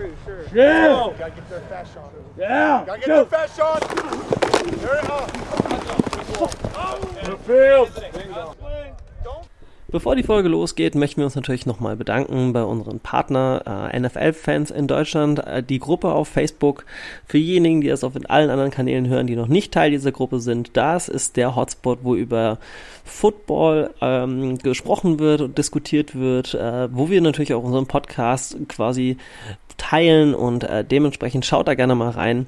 pretty sure. Yeah. Oh, gotta get their fast shot. Yeah. Gotta get their fast shot. There it The field. Bevor die Folge losgeht, möchten wir uns natürlich nochmal bedanken bei unseren Partner äh, NFL-Fans in Deutschland, äh, die Gruppe auf Facebook. Für diejenigen, die das auf allen anderen Kanälen hören, die noch nicht Teil dieser Gruppe sind, das ist der Hotspot, wo über Football ähm, gesprochen wird und diskutiert wird, äh, wo wir natürlich auch unseren Podcast quasi teilen und äh, dementsprechend schaut da gerne mal rein.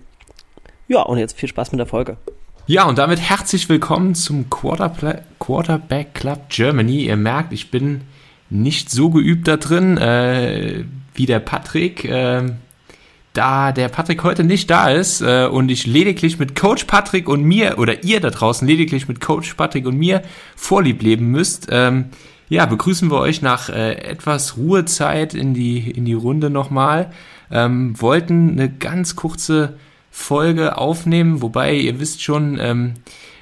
Ja, und jetzt viel Spaß mit der Folge. Ja, und damit herzlich willkommen zum Quarterpla Quarterback Club Germany. Ihr merkt, ich bin nicht so geübt da drin äh, wie der Patrick. Äh, da der Patrick heute nicht da ist äh, und ich lediglich mit Coach Patrick und mir oder ihr da draußen lediglich mit Coach Patrick und mir Vorlieb leben müsst, ähm, ja, begrüßen wir euch nach äh, etwas Ruhezeit in die, in die Runde nochmal. Ähm, wollten eine ganz kurze Folge aufnehmen, wobei ihr wisst schon, ähm,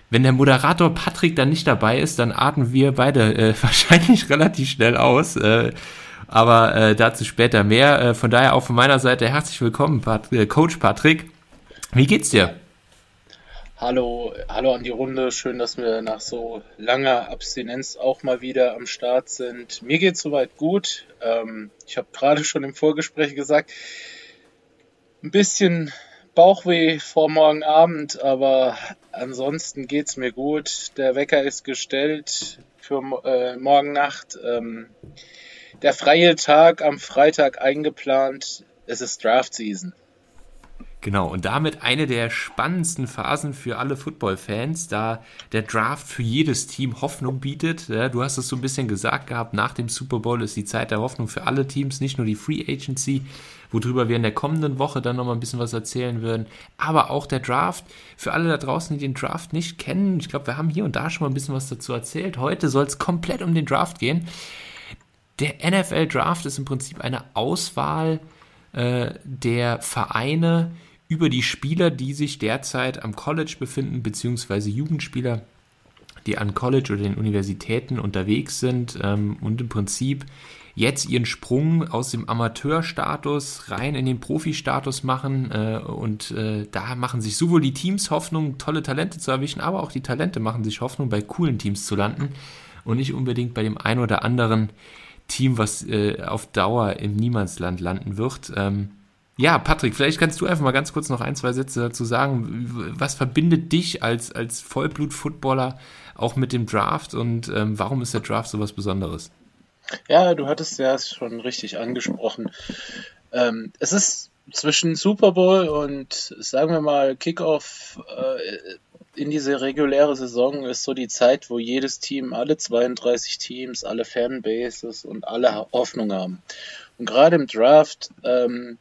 wenn der Moderator Patrick dann nicht dabei ist, dann atmen wir beide äh, wahrscheinlich relativ schnell aus. Äh, aber äh, dazu später mehr. Äh, von daher auch von meiner Seite herzlich willkommen, Pat äh, Coach Patrick. Wie geht's dir? Hallo, hallo an die Runde. Schön, dass wir nach so langer Abstinenz auch mal wieder am Start sind. Mir geht's soweit gut. Ähm, ich habe gerade schon im Vorgespräch gesagt, ein bisschen Bauchweh vor morgen Abend, aber ansonsten geht's mir gut. Der Wecker ist gestellt für äh, morgen Nacht. Ähm, der freie Tag am Freitag eingeplant. Es ist Draft Season. Genau, und damit eine der spannendsten Phasen für alle Football-Fans, da der Draft für jedes Team Hoffnung bietet. Du hast es so ein bisschen gesagt gehabt, nach dem Super Bowl ist die Zeit der Hoffnung für alle Teams, nicht nur die Free Agency, worüber wir in der kommenden Woche dann nochmal ein bisschen was erzählen würden, aber auch der Draft. Für alle da draußen, die den Draft nicht kennen, ich glaube, wir haben hier und da schon mal ein bisschen was dazu erzählt. Heute soll es komplett um den Draft gehen. Der NFL Draft ist im Prinzip eine Auswahl äh, der Vereine, über die Spieler, die sich derzeit am College befinden, beziehungsweise Jugendspieler, die an College oder den Universitäten unterwegs sind ähm, und im Prinzip jetzt ihren Sprung aus dem Amateurstatus rein in den Profi-Status machen. Äh, und äh, da machen sich sowohl die Teams Hoffnung, tolle Talente zu erwischen, aber auch die Talente machen sich Hoffnung, bei coolen Teams zu landen und nicht unbedingt bei dem ein oder anderen Team, was äh, auf Dauer im Niemandsland landen wird. Ähm, ja, Patrick, vielleicht kannst du einfach mal ganz kurz noch ein, zwei Sätze dazu sagen. Was verbindet dich als, als Vollblut-Footballer auch mit dem Draft und ähm, warum ist der Draft so was Besonderes? Ja, du hattest ja schon richtig angesprochen. Ähm, es ist zwischen Super Bowl und sagen wir mal Kickoff äh, in diese reguläre Saison ist so die Zeit, wo jedes Team, alle 32 Teams, alle Fanbases und alle Hoffnung haben. Und gerade im Draft ähm,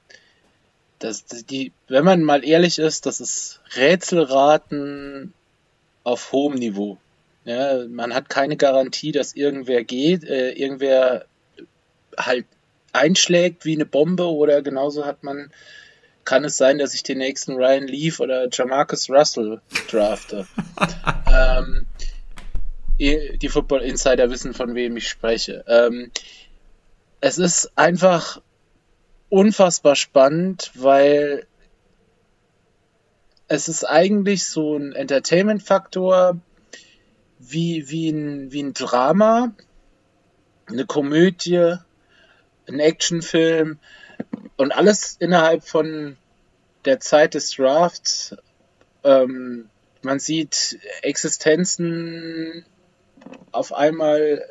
das, die, wenn man mal ehrlich ist, das ist Rätselraten auf hohem Niveau. Ja, man hat keine Garantie, dass irgendwer geht, äh, irgendwer halt einschlägt wie eine Bombe oder genauso hat man, kann es sein, dass ich den nächsten Ryan Leaf oder Jamarcus Russell drafte. ähm, die Football Insider wissen, von wem ich spreche. Ähm, es ist einfach unfassbar spannend, weil es ist eigentlich so ein Entertainment-Faktor wie, wie, ein, wie ein Drama, eine Komödie, ein Actionfilm und alles innerhalb von der Zeit des Drafts. Ähm, man sieht Existenzen auf einmal,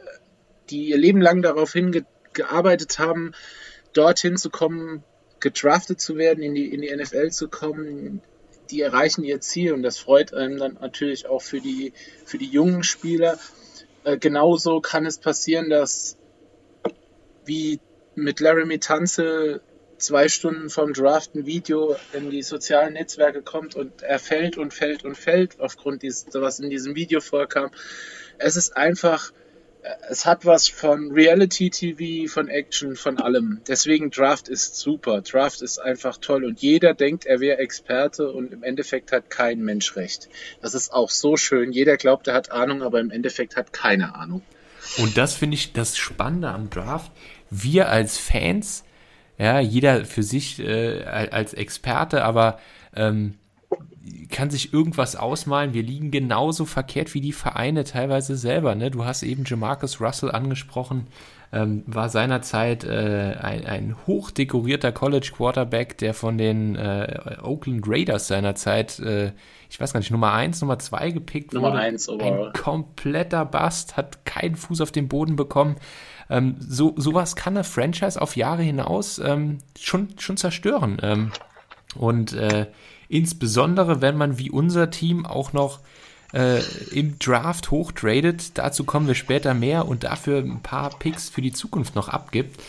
die ihr Leben lang darauf hingearbeitet haben, dorthin zu kommen, gedraftet zu werden, in die, in die NFL zu kommen, die erreichen ihr Ziel und das freut einem dann natürlich auch für die, für die jungen Spieler. Äh, genauso kann es passieren, dass wie mit Laramie Tanzel zwei Stunden vom Draft ein Video in die sozialen Netzwerke kommt und er fällt und fällt und fällt aufgrund dieses, was in diesem Video vorkam. Es ist einfach es hat was von Reality TV, von Action, von allem. Deswegen Draft ist super. Draft ist einfach toll und jeder denkt, er wäre Experte und im Endeffekt hat kein Mensch recht. Das ist auch so schön. Jeder glaubt, er hat Ahnung, aber im Endeffekt hat keine Ahnung. Und das finde ich das Spannende am Draft. Wir als Fans ja, jeder für sich äh, als Experte, aber ähm, kann sich irgendwas ausmalen. Wir liegen genauso verkehrt wie die Vereine teilweise selber. Ne? Du hast eben Jamarcus Russell angesprochen, ähm, war seinerzeit äh, ein, ein hochdekorierter College Quarterback, der von den äh, Oakland Raiders seinerzeit, äh, ich weiß gar nicht, Nummer 1, Nummer 2 gepickt Nummer wurde. eins Ein overall. kompletter Bast, hat keinen Fuß auf den Boden bekommen. Ähm, so sowas kann eine Franchise auf Jahre hinaus ähm, schon, schon zerstören. Ähm, und äh, insbesondere, wenn man wie unser Team auch noch äh, im Draft hochtradet, dazu kommen wir später mehr und dafür ein paar Picks für die Zukunft noch abgibt.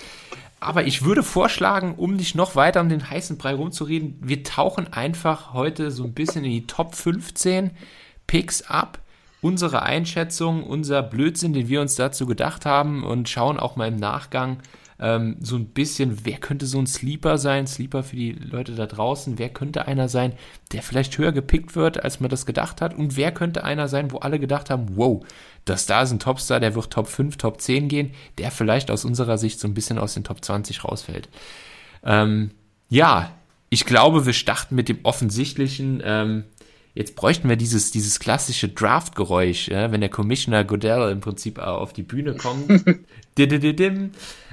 Aber ich würde vorschlagen, um nicht noch weiter um den heißen Brei rumzureden, wir tauchen einfach heute so ein bisschen in die Top 15 Picks ab. Unsere Einschätzung, unser Blödsinn, den wir uns dazu gedacht haben und schauen auch mal im Nachgang ähm, so ein bisschen, wer könnte so ein Sleeper sein, Sleeper für die Leute da draußen, wer könnte einer sein, der vielleicht höher gepickt wird, als man das gedacht hat und wer könnte einer sein, wo alle gedacht haben, wow, das da ist ein Topstar, der wird Top 5, Top 10 gehen, der vielleicht aus unserer Sicht so ein bisschen aus den Top 20 rausfällt. Ähm, ja, ich glaube, wir starten mit dem Offensichtlichen. Ähm, jetzt bräuchten wir dieses, dieses klassische Draft-Geräusch, ja, wenn der Commissioner Goodell im Prinzip äh, auf die Bühne kommt.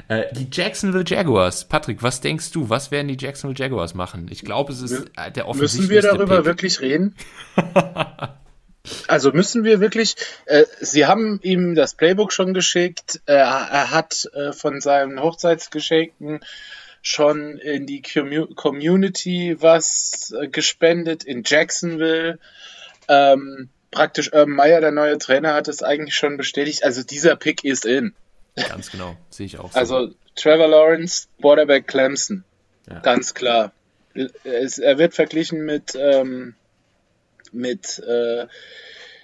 Äh, die Jacksonville Jaguars. Patrick, was denkst du? Was werden die Jacksonville Jaguars machen? Ich glaube, es ist äh, der Müssen offensichtlichste wir darüber Pick. wirklich reden? also müssen wir wirklich, äh, Sie haben ihm das Playbook schon geschickt, äh, er hat äh, von seinen Hochzeitsgeschenken schon in die Commu Community was äh, gespendet in Jacksonville. Ähm, praktisch Urban Meyer, der neue Trainer, hat es eigentlich schon bestätigt. Also dieser Pick ist in. Ganz genau, sehe ich auch so. Also Trevor Lawrence, Quarterback Clemson. Ja. Ganz klar. Es, er wird verglichen mit, ähm, mit äh,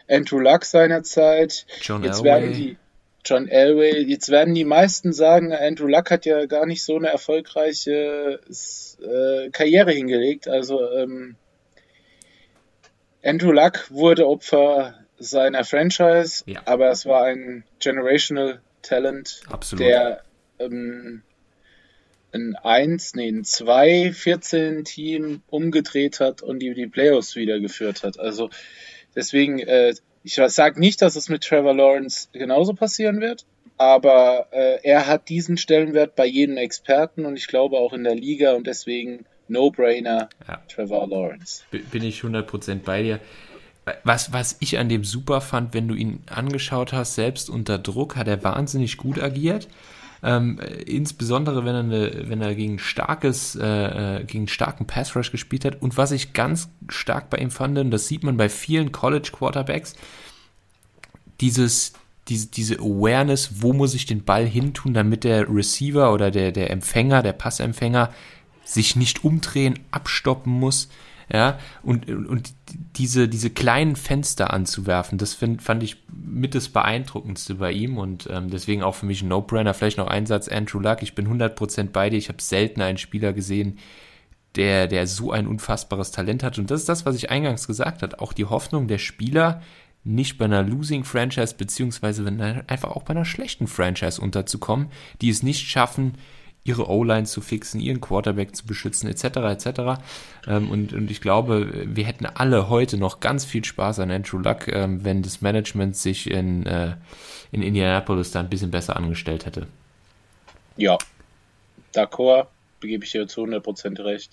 Andrew Luck seinerzeit. John Jetzt Elway. werden die John Elway, jetzt werden die meisten sagen, Andrew Luck hat ja gar nicht so eine erfolgreiche äh, Karriere hingelegt. Also ähm, Andrew Luck wurde Opfer seiner Franchise, Ja. aber es war ein generational Talent, Absolut. der ähm, ein 1, nee, ein 2, 14 Team umgedreht hat und die die Playoffs wieder geführt hat. Also deswegen, äh, ich sage nicht, dass es mit Trevor Lawrence genauso passieren wird, aber äh, er hat diesen Stellenwert bei jedem Experten und ich glaube auch in der Liga und deswegen No-Brainer Ja. Trevor Lawrence. Bin ich 100% bei dir. Was, was ich an dem super fand, wenn du ihn angeschaut hast, selbst unter Druck, hat er wahnsinnig gut agiert. Ähm, äh, insbesondere wenn er, eine, wenn er gegen starkes, äh, äh, gegen starken Pass Rush gespielt hat. Und was ich ganz stark bei ihm fand, und das sieht man bei vielen College Quarterbacks, dieses, diese, diese Awareness, wo muss ich den Ball hintun, damit der Receiver oder der, der Empfänger, der Passempfänger sich nicht umdrehen, abstoppen muss. Ja, und, und diese, diese kleinen Fenster anzuwerfen, das find, fand ich mit das Beeindruckendste bei ihm und ähm, deswegen auch für mich ein No-Brainer. Vielleicht noch ein Satz, Andrew Luck, ich bin 100% bei dir. Ich habe selten einen Spieler gesehen, der, der so ein unfassbares Talent hat. Und das ist das, was ich eingangs gesagt habe. Auch die Hoffnung der Spieler, nicht bei einer Losing Franchise, beziehungsweise einfach auch bei einer schlechten Franchise unterzukommen, die es nicht schaffen, ihre O-Line zu fixen, ihren Quarterback zu beschützen, etc. etc. Ähm, und, und ich glaube, wir hätten alle heute noch ganz viel Spaß an Andrew Luck, ähm, wenn das Management sich in, äh, in Indianapolis da ein bisschen besser angestellt hätte. Ja, d'accord, begebe ich dir zu 100% recht.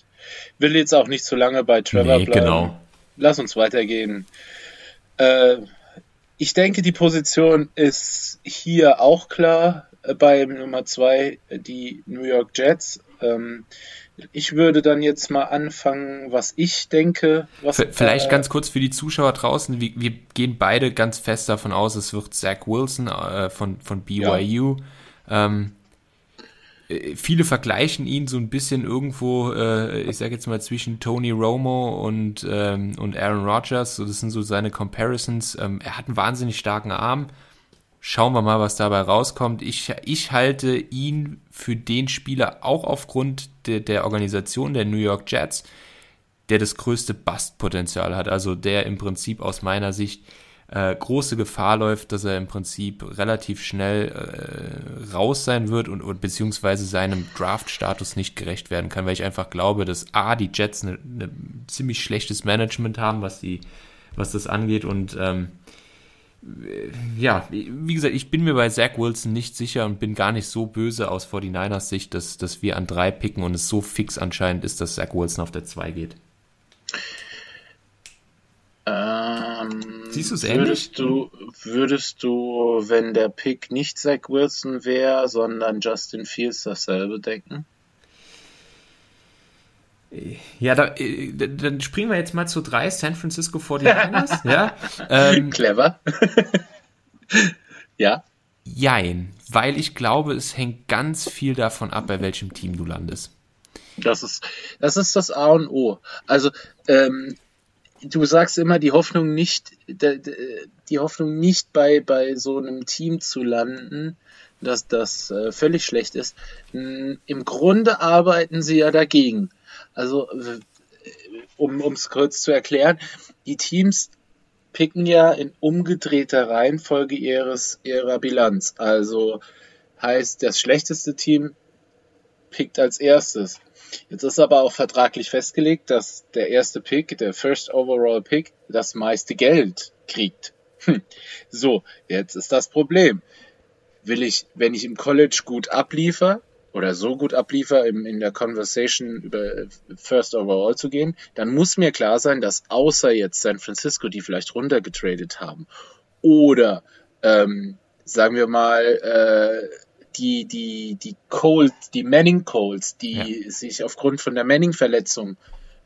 Will jetzt auch nicht zu lange bei Trevor Nee, bleiben. genau. Lass uns weitergehen. Äh, ich denke, die Position ist hier auch klar bei Nummer 2, die New York Jets. Ähm, ich würde dann jetzt mal anfangen, was ich denke. Was, Vielleicht äh, ganz kurz für die Zuschauer draußen. Wir, wir gehen beide ganz fest davon aus, es wird Zach Wilson äh, von, von BYU. Ähm, äh, viele vergleichen ihn so ein bisschen irgendwo, äh, ich sage jetzt mal zwischen Tony Romo und, ähm, und Aaron Rodgers. So, das sind so seine Comparisons. Ähm, er hat einen wahnsinnig starken Arm. Schauen wir mal, was dabei rauskommt. Ich, ich halte ihn für den Spieler auch aufgrund de, der Organisation der New York Jets, der das größte Bustpotenzial hat. Also der im Prinzip aus meiner Sicht äh, große Gefahr läuft, dass er im Prinzip relativ schnell äh, raus sein wird und, und beziehungsweise seinem Draft-Status nicht gerecht werden kann, weil ich einfach glaube, dass A, die Jets ein ne, ne ziemlich schlechtes Management haben, was die, was das angeht und ähm, ja, wie gesagt, ich bin mir bei Zach Wilson nicht sicher und bin gar nicht so böse aus 49ers Sicht, dass, dass wir an drei picken und es so fix anscheinend ist, dass Zach Wilson auf der 2 geht. Ähm, Siehst du es ähnlich? Würdest du, würdest du, wenn der Pick nicht Zach Wilson wäre, sondern Justin Fields dasselbe denken? Ja, da, äh, dann springen wir jetzt mal zu drei San Francisco 49ers. ja, ähm, Clever. ja. Jein, weil ich glaube, es hängt ganz viel davon ab, bei welchem Team du landest. Das ist das, ist das A und O. Also, ähm, du sagst immer, die Hoffnung nicht, die Hoffnung nicht bei, bei so einem Team zu landen, dass das äh, völlig schlecht ist. Im Grunde arbeiten sie ja dagegen. Also, um es kurz zu erklären, die Teams picken ja in umgedrehter Reihenfolge ihres, ihrer Bilanz. Also heißt, das schlechteste Team pickt als erstes. Jetzt ist aber auch vertraglich festgelegt, dass der erste Pick, der First Overall Pick, das meiste Geld kriegt. Hm. So, jetzt ist das Problem. Will ich, wenn ich im College gut abliefer oder so gut abliefer, in, in der Conversation über First Overall zu gehen, dann muss mir klar sein, dass außer jetzt San Francisco, die vielleicht runtergetradet haben, oder ähm, sagen wir mal, äh, die, die, die Colts, die Manning Colts, die ja. sich aufgrund von der Manning-Verletzung,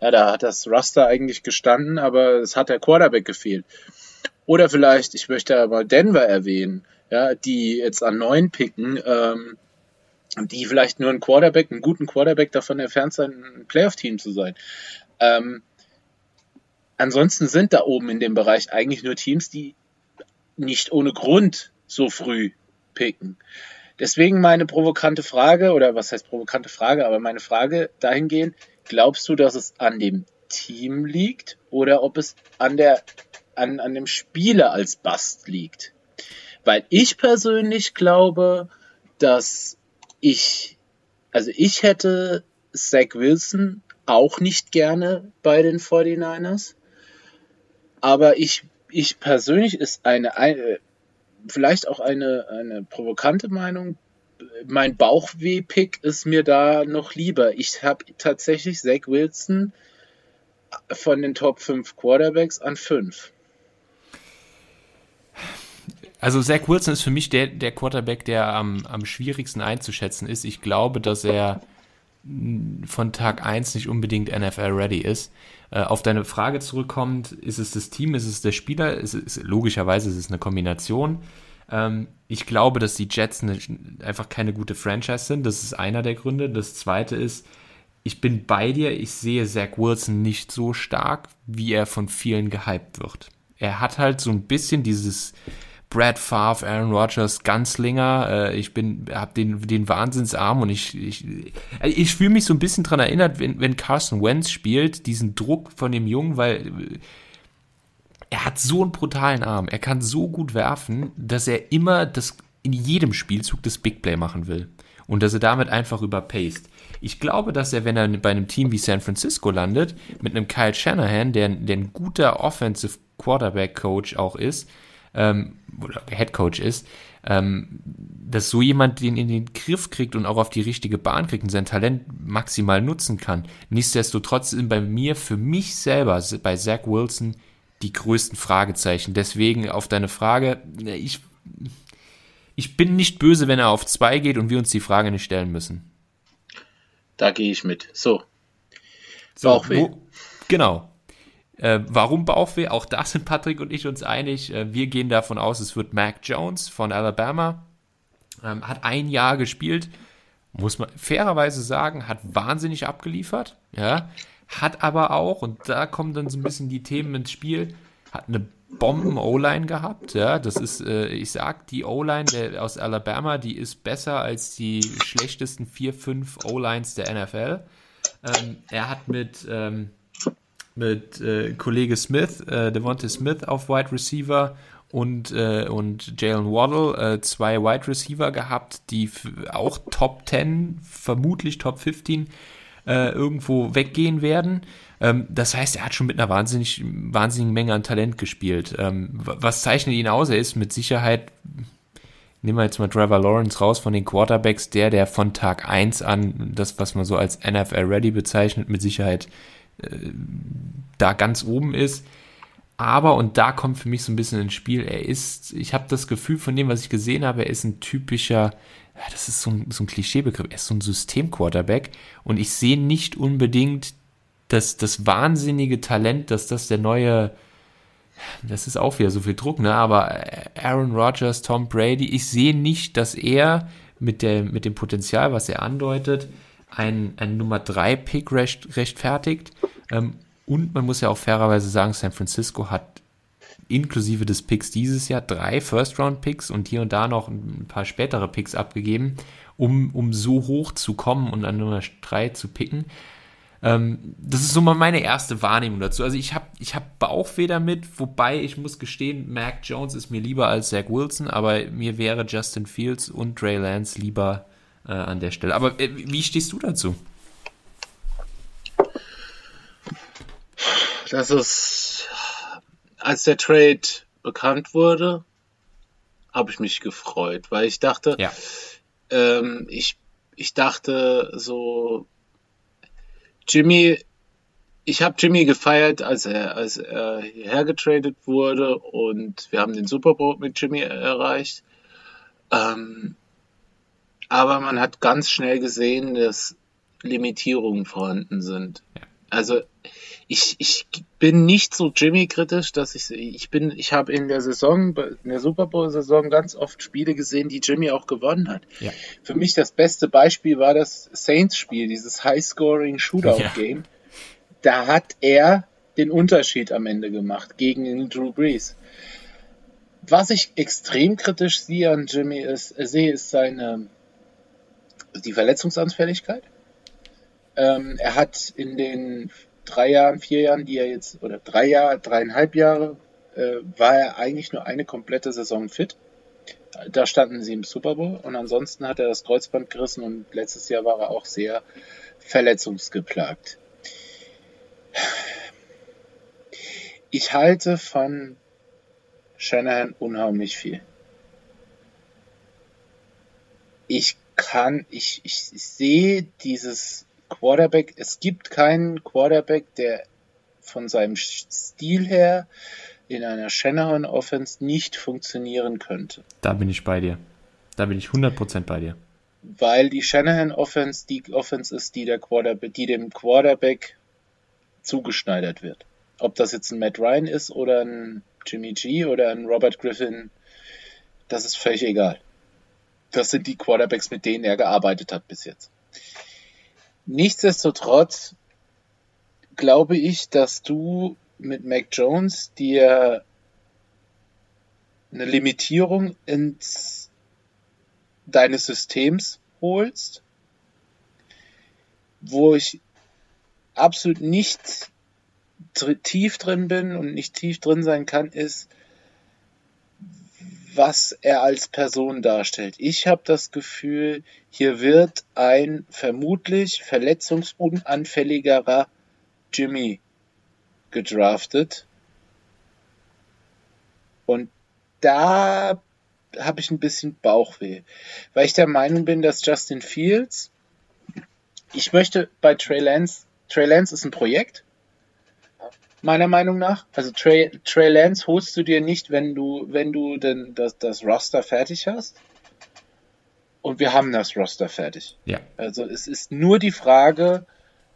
ja, da hat das Raster eigentlich gestanden, aber es hat der Quarterback gefehlt. Oder vielleicht, ich möchte aber Denver erwähnen, ja, die jetzt an neun picken, ähm, die vielleicht nur einen Quarterback, einen guten Quarterback davon entfernt sein, ein Playoff-Team zu sein. Ähm, ansonsten sind da oben in dem Bereich eigentlich nur Teams, die nicht ohne Grund so früh picken. Deswegen meine provokante Frage, oder was heißt provokante Frage, aber meine Frage dahingehend, glaubst du, dass es an dem Team liegt oder ob es an der, an, an dem Spieler als Bast liegt? Weil ich persönlich glaube, dass ich, also ich hätte Zach Wilson auch nicht gerne bei den 49ers, aber ich, ich persönlich ist eine, eine vielleicht auch eine, eine provokante Meinung. Mein Bauchweh-Pick ist mir da noch lieber. Ich habe tatsächlich Zach Wilson von den Top 5 Quarterbacks an 5. Also Zach Wilson ist für mich der, der Quarterback, der am, am schwierigsten einzuschätzen ist. Ich glaube, dass er von Tag 1 nicht unbedingt NFL-ready ist. Äh, auf deine Frage zurückkommt, ist es das Team, ist es der Spieler? Ist es, logischerweise ist es eine Kombination. Ähm, ich glaube, dass die Jets einfach keine gute Franchise sind. Das ist einer der Gründe. Das zweite ist, ich bin bei dir. Ich sehe Zach Wilson nicht so stark, wie er von vielen gehypt wird. Er hat halt so ein bisschen dieses Brad Favre, Aaron Rodgers, Ganzlinger. Äh, ich bin, hab den, den Wahnsinnsarm und ich, ich, ich fühle mich so ein bisschen dran erinnert, wenn, wenn Carson Wentz spielt, diesen Druck von dem Jungen, weil äh, er hat so einen brutalen Arm. Er kann so gut werfen, dass er immer das, in jedem Spielzug das Big Play machen will. Und dass er damit einfach überpaced. Ich glaube, dass er, wenn er bei einem Team wie San Francisco landet, mit einem Kyle Shanahan, der, der ein guter Offensive Quarterback Coach auch ist, ähm, oder Head Coach ist, ähm, dass so jemand den in den Griff kriegt und auch auf die richtige Bahn kriegt und sein Talent maximal nutzen kann. Nichtsdestotrotz sind bei mir, für mich selber, bei Zach Wilson die größten Fragezeichen. Deswegen auf deine Frage, ich, ich bin nicht böse, wenn er auf zwei geht und wir uns die Frage nicht stellen müssen. Da gehe ich mit. So. so Bauchweh. Wo, genau. Äh, warum Bauchweh? Auch da sind Patrick und ich uns einig. Äh, wir gehen davon aus, es wird Mac Jones von Alabama. Ähm, hat ein Jahr gespielt, muss man fairerweise sagen, hat wahnsinnig abgeliefert. Ja, hat aber auch, und da kommen dann so ein bisschen die Themen ins Spiel, hat eine Bomben-O-Line gehabt. Ja, das ist, äh, ich sag, die O-Line aus Alabama, die ist besser als die schlechtesten vier, fünf O-Lines der NFL. Ähm, er hat mit ähm, mit äh, Kollege Smith, äh, Devontae Smith auf Wide Receiver und, äh, und Jalen Waddle, äh, zwei Wide Receiver gehabt, die auch Top 10, vermutlich Top 15 äh, irgendwo weggehen werden. Ähm, das heißt, er hat schon mit einer wahnsinnig, wahnsinnigen Menge an Talent gespielt. Ähm, was zeichnet ihn aus? Er ist mit Sicherheit, nehmen wir jetzt mal Trevor Lawrence raus von den Quarterbacks, der, der von Tag 1 an das, was man so als NFL Ready bezeichnet, mit Sicherheit äh, da ganz oben ist. Aber, und da kommt für mich so ein bisschen ins Spiel, er ist, ich habe das Gefühl von dem, was ich gesehen habe, er ist ein typischer, das ist so ein, so ein Klischeebegriff, er ist so ein System-Quarterback und ich sehe nicht unbedingt das, das wahnsinnige Talent, dass das der neue, das ist auch wieder so viel Druck, ne? Aber Aaron Rodgers, Tom Brady, ich sehe nicht, dass er mit, der, mit dem Potenzial, was er andeutet, ein, ein Nummer 3 Pick recht, rechtfertigt. Ähm, und man muss ja auch fairerweise sagen, San Francisco hat inklusive des Picks dieses Jahr drei First-Round-Picks und hier und da noch ein paar spätere Picks abgegeben, um, um so hoch zu kommen und an Nummer 3 zu picken. Ähm, das ist so mal meine erste Wahrnehmung dazu. Also ich habe ich hab Bauchweh damit, wobei ich muss gestehen, Mac Jones ist mir lieber als Zach Wilson, aber mir wäre Justin Fields und Trey Lance lieber äh, an der Stelle. Aber äh, wie stehst du dazu? Das ist, als der Trade bekannt wurde, habe ich mich gefreut, weil ich dachte, ja. ähm, ich, ich dachte so, Jimmy, ich habe Jimmy gefeiert, als er, als er hierher getradet wurde und wir haben den Super Bowl mit Jimmy erreicht. Ähm, aber man hat ganz schnell gesehen, dass Limitierungen vorhanden sind. Ja. Also ich, ich bin nicht so Jimmy-kritisch, dass ich ich bin, ich habe in der Saison, in der Super Bowl-Saison ganz oft Spiele gesehen, die Jimmy auch gewonnen hat. Ja. Für mich das beste Beispiel war das Saints-Spiel, dieses High-Scoring-Shootout-Game. Ja. Da hat er den Unterschied am Ende gemacht gegen den Drew Brees. Was ich extrem kritisch sehe an Jimmy ist, sehe, ist seine die Verletzungsanfälligkeit. Ähm, er hat in den drei Jahren, vier Jahren, die er jetzt, oder drei Jahre, dreieinhalb Jahre, äh, war er eigentlich nur eine komplette Saison fit. Da standen sie im Super Bowl und ansonsten hat er das Kreuzband gerissen und letztes Jahr war er auch sehr verletzungsgeplagt. Ich halte von Shanahan unheimlich viel. Ich kann, ich, ich, ich sehe dieses Quarterback, es gibt keinen Quarterback, der von seinem Stil her in einer Shanahan Offense nicht funktionieren könnte. Da bin ich bei dir. Da bin ich 100% bei dir. Weil die Shanahan Offense die Offense ist, die, der Quarterback, die dem Quarterback zugeschneidert wird. Ob das jetzt ein Matt Ryan ist oder ein Jimmy G oder ein Robert Griffin, das ist völlig egal. Das sind die Quarterbacks, mit denen er gearbeitet hat bis jetzt. Nichtsdestotrotz glaube ich, dass du mit Mac Jones dir eine Limitierung ins deines Systems holst, wo ich absolut nicht tief drin bin und nicht tief drin sein kann, ist, was er als Person darstellt. Ich habe das Gefühl, hier wird ein vermutlich verletzungsunanfälligerer Jimmy gedraftet. Und da habe ich ein bisschen Bauchweh, weil ich der Meinung bin, dass Justin Fields, ich möchte bei Trey Lance, Trey Lance ist ein Projekt, meiner Meinung nach. Also Trey, Trey Lance holst du dir nicht, wenn du, wenn du denn das, das Roster fertig hast. Und wir haben das Roster fertig. Ja. Also es ist nur die Frage,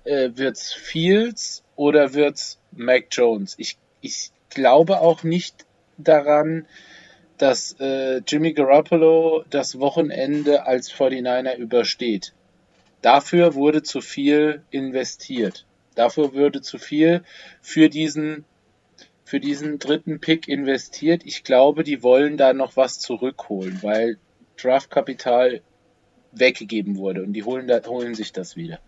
äh, wird's Fields oder wird's Mac Jones? Ich, ich glaube auch nicht daran, dass äh, Jimmy Garoppolo das Wochenende als 49er übersteht. Dafür wurde zu viel investiert. Dafür würde zu viel für diesen, für diesen dritten Pick investiert. Ich glaube, die wollen da noch was zurückholen, weil Draftkapital weggegeben wurde und die holen, da, holen sich das wieder.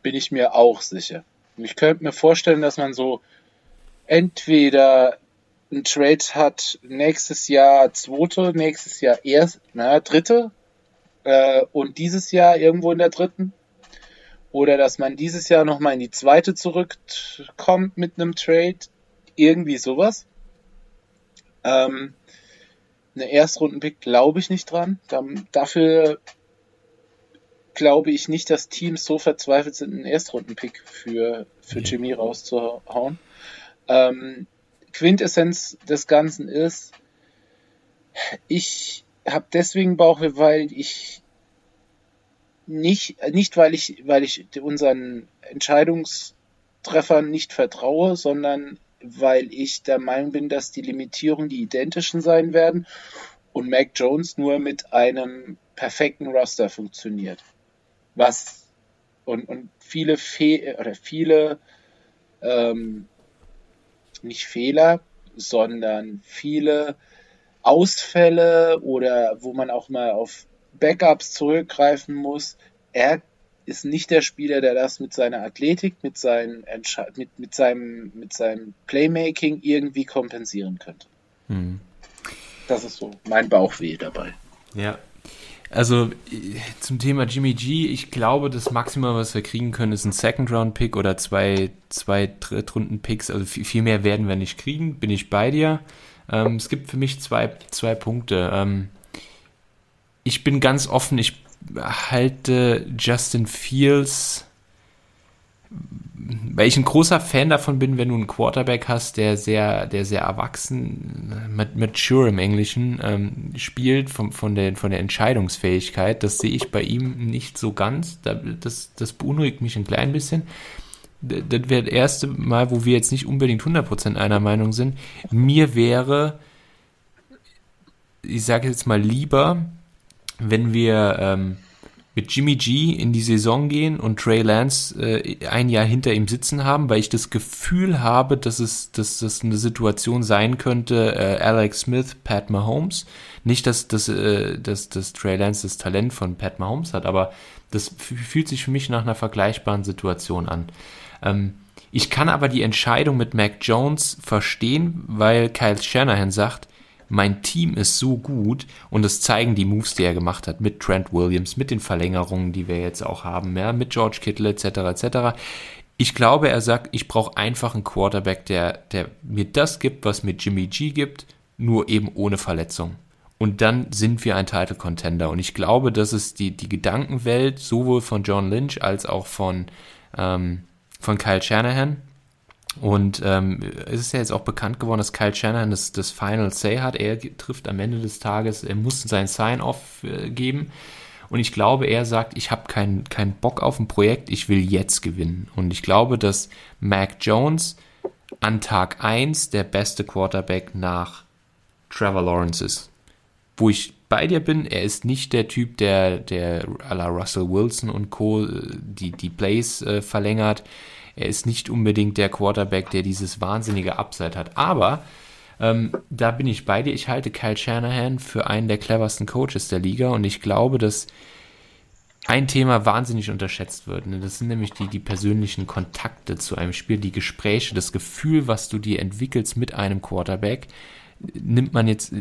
Bin ich mir auch sicher. Ich könnte mir vorstellen, dass man so entweder ein Trade hat nächstes Jahr zweite, nächstes Jahr erst, na, dritte äh, und dieses Jahr irgendwo in der dritten. Oder dass man dieses Jahr nochmal in die zweite zurückkommt mit einem Trade. Irgendwie sowas. Ähm, eine Erstrundenpick glaube ich nicht dran. dafür glaube ich nicht, dass Teams so verzweifelt sind, einen Erstrundenpick für, für Jimmy rauszuhauen. Ähm, Quintessenz des Ganzen ist, ich habe deswegen Bauchweh, weil ich nicht, nicht weil ich, weil ich unseren Entscheidungstreffern nicht vertraue, sondern weil ich der Meinung bin, dass die Limitierungen die identischen sein werden und Mac Jones nur mit einem perfekten Roster funktioniert. Was und, und viele Fe oder viele ähm, nicht Fehler, sondern viele Ausfälle oder wo man auch mal auf Backups zurückgreifen muss. Er ist nicht der Spieler, der das mit seiner Athletik, mit, seinen mit, mit, seinem, mit seinem Playmaking irgendwie kompensieren könnte. Hm. Das ist so mein Bauchweh dabei. Ja. Also zum Thema Jimmy G, ich glaube, das Maximum, was wir kriegen können, ist ein Second-Round-Pick oder zwei, zwei Drittrunden-Picks. Also viel, viel, mehr werden wir nicht kriegen, bin ich bei dir. Ähm, es gibt für mich zwei, zwei Punkte. Ähm, ich bin ganz offen, ich halte Justin Fields, weil ich ein großer Fan davon bin, wenn du einen Quarterback hast, der sehr, der sehr erwachsen, mature im Englischen, ähm, spielt von, von, der, von der Entscheidungsfähigkeit. Das sehe ich bei ihm nicht so ganz. Das, das beunruhigt mich ein klein bisschen. Das wäre das erste Mal, wo wir jetzt nicht unbedingt 100% einer Meinung sind. Mir wäre, ich sage jetzt mal lieber, wenn wir ähm, mit Jimmy G in die Saison gehen und Trey Lance äh, ein Jahr hinter ihm sitzen haben, weil ich das Gefühl habe, dass es, dass das eine Situation sein könnte, äh, Alex Smith, Pat Mahomes. Nicht, dass, dass, äh, dass, dass Trey Lance das Talent von Pat Mahomes hat, aber das fühlt sich für mich nach einer vergleichbaren Situation an. Ähm, ich kann aber die Entscheidung mit Mac Jones verstehen, weil Kyle Shanahan sagt, mein Team ist so gut und das zeigen die Moves, die er gemacht hat mit Trent Williams, mit den Verlängerungen, die wir jetzt auch haben, ja, mit George Kittle etc. etc. Ich glaube, er sagt, ich brauche einfach einen Quarterback, der, der mir das gibt, was mir Jimmy G gibt, nur eben ohne Verletzung. Und dann sind wir ein Title Contender. Und ich glaube, das ist die, die Gedankenwelt sowohl von John Lynch als auch von, ähm, von Kyle Shanahan. Und ähm, es ist ja jetzt auch bekannt geworden, dass Kyle Shanahan das, das Final Say hat. Er trifft am Ende des Tages, er muss sein Sign-off äh, geben. Und ich glaube, er sagt, ich habe keinen kein Bock auf ein Projekt, ich will jetzt gewinnen. Und ich glaube, dass Mac Jones an Tag 1 der beste Quarterback nach Trevor Lawrence ist. Wo ich bei dir bin, er ist nicht der Typ, der, der à la Russell Wilson und Co. Äh, die, die Plays äh, verlängert er ist nicht unbedingt der Quarterback, der dieses wahnsinnige Upside hat. Aber ähm, da bin ich bei dir. Ich halte Kyle Shanahan für einen der cleversten Coaches der Liga und ich glaube, dass ein Thema wahnsinnig unterschätzt wird. Ne? Das sind nämlich die, die persönlichen Kontakte zu einem Spiel, die Gespräche, das Gefühl, was du dir entwickelst mit einem Quarterback nimmt man jetzt,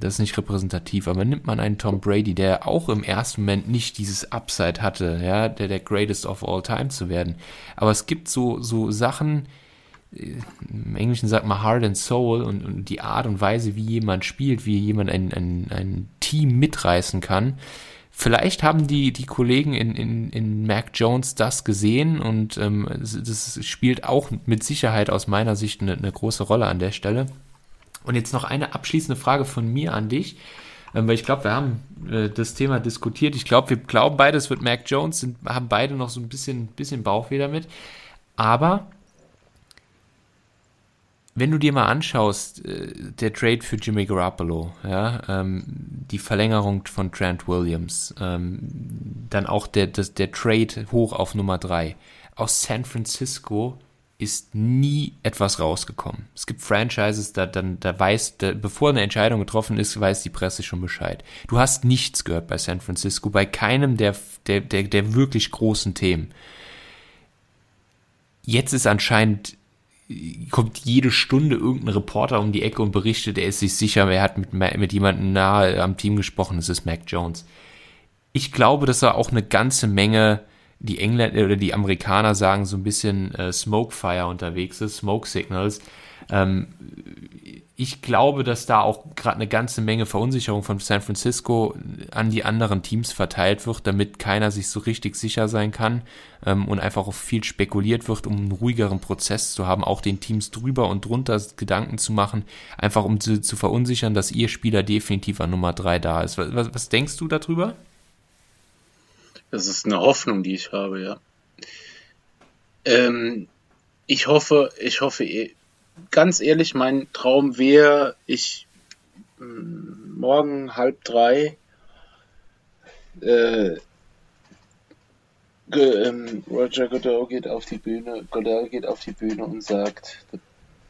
das ist nicht repräsentativ, aber nimmt man einen Tom Brady, der auch im ersten Moment nicht dieses Upside hatte, ja, der der Greatest of All Time zu werden. Aber es gibt so, so Sachen, äh, im Englischen sagt man Heart and Soul und, und die Art und Weise, wie jemand spielt, wie jemand ein, ein, ein Team mitreißen kann. Vielleicht haben die, die Kollegen in, in, in Mac Jones das gesehen und ähm, das spielt auch mit Sicherheit aus meiner Sicht eine, eine große Rolle an der Stelle. Und jetzt noch eine abschließende Frage von mir an dich, ähm, weil ich glaube, wir haben äh, das Thema diskutiert. Ich glaube, wir glauben beide, es wird Mac Jones, sind, haben beide noch so ein bisschen, bisschen Bauchweh damit. Aber wenn du dir mal anschaust, äh, der Trade für Jimmy Garoppolo, ja, ähm, die Verlängerung von Trent Williams, ähm, dann auch der, der Trade hoch auf Nummer 3 aus San Francisco ist nie etwas rausgekommen. Es gibt Franchises, da, dann, da weiß, da, bevor eine Entscheidung getroffen ist, weiß die Presse schon Bescheid. Du hast nichts gehört bei San Francisco, bei keinem der, der, der, der wirklich großen Themen. Jetzt ist anscheinend kommt jede Stunde irgendein Reporter um die Ecke und berichtet, er ist sich sicher, er hat mit, mit jemandem nahe am Team gesprochen, das ist Mac Jones. Ich glaube, dass er auch eine ganze Menge, die Engländer oder die Amerikaner sagen, so ein bisschen äh, Smokefire unterwegs ist, Smoke Signals. Ähm, ich glaube, dass da auch gerade eine ganze Menge Verunsicherung von San Francisco an die anderen Teams verteilt wird, damit keiner sich so richtig sicher sein kann ähm, und einfach auch viel spekuliert wird, um einen ruhigeren Prozess zu haben, auch den Teams drüber und drunter Gedanken zu machen, einfach um zu, zu verunsichern, dass ihr Spieler definitiv an Nummer drei da ist. Was, was, was denkst du darüber? Das ist eine Hoffnung, die ich habe, ja. Ähm, ich hoffe, ich hoffe, ganz ehrlich, mein Traum wäre, ich mm, morgen halb drei äh, ähm, Roger Goodell geht auf die Bühne, Goodell geht auf die Bühne und sagt,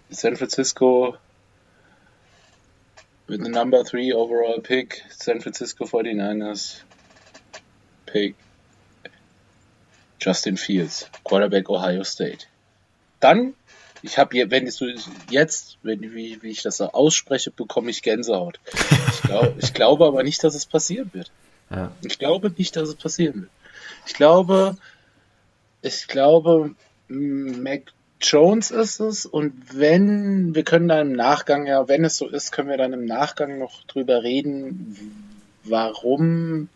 San Francisco with the number three overall pick, San Francisco 49ers pick Justin Fields, Quarterback Ohio State. Dann ich habe, wenn du jetzt, wenn, wie, wie ich das so ausspreche, bekomme ich Gänsehaut. Ich, glaub, ich glaube aber nicht, dass es passieren wird. Ja. Ich glaube nicht, dass es passieren wird. Ich glaube, ich glaube, Mac Jones ist es und wenn, wir können dann im Nachgang, ja, wenn es so ist, können wir dann im Nachgang noch drüber reden, warum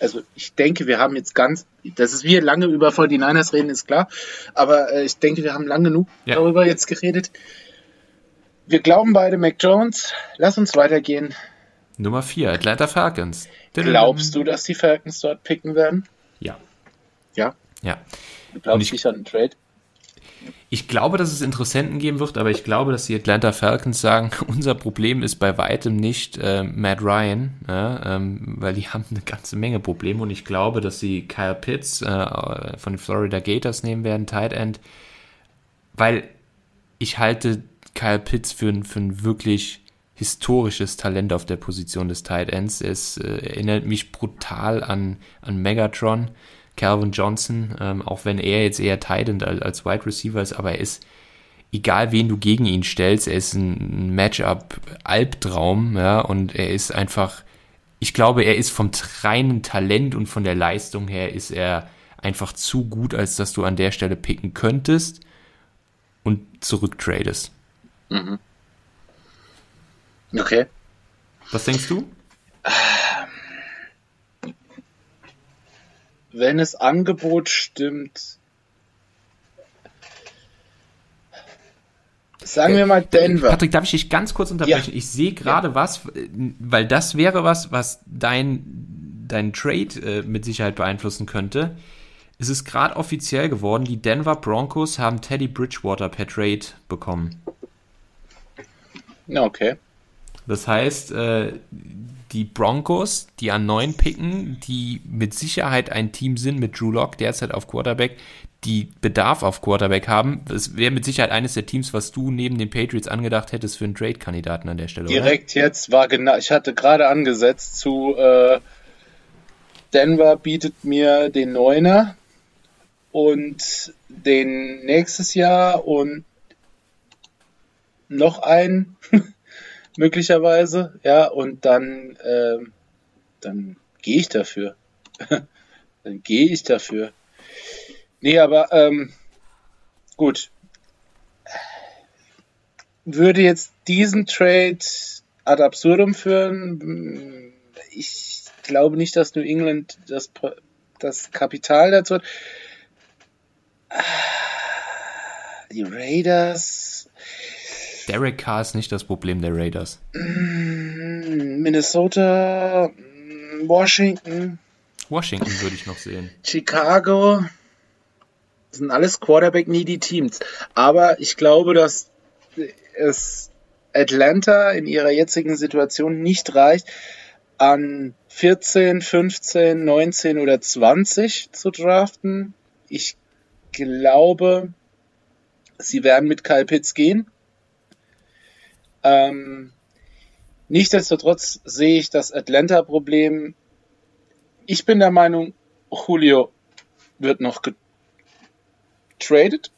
also ich denke, wir haben jetzt ganz, dass es wir lange über 49ers reden, ist klar, aber äh, ich denke, wir haben lang genug ja. darüber jetzt geredet. Wir glauben beide Mac Jones. Lass uns weitergehen. Nummer 4, Atlanta Falcons. Glaubst du, dass die Falcons dort picken werden? Ja. Ja? Ja. Du glaubst ich, nicht an den Trade? Ich glaube, dass es Interessenten geben wird, aber ich glaube, dass die Atlanta Falcons sagen, unser Problem ist bei weitem nicht äh, Matt Ryan, ja, ähm, weil die haben eine ganze Menge Probleme und ich glaube, dass sie Kyle Pitts äh, von den Florida Gators nehmen werden, Tight End, weil ich halte Kyle Pitts für, für ein wirklich historisches Talent auf der Position des Tight Ends. Es äh, erinnert mich brutal an, an Megatron. Calvin Johnson, ähm, auch wenn er jetzt eher Tight als, als Wide Receiver ist, aber er ist, egal wen du gegen ihn stellst, er ist ein Matchup-Albtraum, ja, und er ist einfach, ich glaube, er ist vom reinen Talent und von der Leistung her ist er einfach zu gut, als dass du an der Stelle picken könntest und zurücktradest. Mhm. Okay. Was denkst du? Wenn das Angebot stimmt, Sagen wir mal Denver. Patrick, darf ich dich ganz kurz unterbrechen? Ja. Ich sehe gerade ja. was, weil das wäre was, was dein, dein Trade äh, mit Sicherheit beeinflussen könnte. Es ist gerade offiziell geworden, die Denver Broncos haben Teddy Bridgewater per Trade bekommen. Okay. Das heißt, äh, die Broncos, die an neun picken, die mit Sicherheit ein Team sind mit Drew Lock derzeit auf Quarterback, die Bedarf auf Quarterback haben. Das wäre mit Sicherheit eines der Teams, was du neben den Patriots angedacht hättest für einen Trade-Kandidaten an der Stelle. Direkt oder? jetzt war genau, ich hatte gerade angesetzt zu äh, Denver bietet mir den Neuner und den nächstes Jahr und noch einen möglicherweise, ja, und dann, äh, dann gehe ich dafür. dann gehe ich dafür. Nee, aber ähm, gut. Würde jetzt diesen Trade ad absurdum führen? Ich glaube nicht, dass New England das, das Kapital dazu hat. Die Raiders Derek Carr ist nicht das Problem der Raiders. Mm, Minnesota, mm, Washington. Washington würde ich noch sehen. Chicago. Das sind alles Quarterback-needy Teams. Aber ich glaube, dass es Atlanta in ihrer jetzigen Situation nicht reicht, an 14, 15, 19 oder 20 zu draften. Ich glaube, sie werden mit Kyle Pitts gehen. Ähm, nichtsdestotrotz sehe ich das Atlanta-Problem. Ich bin der Meinung, Julio wird noch getradet.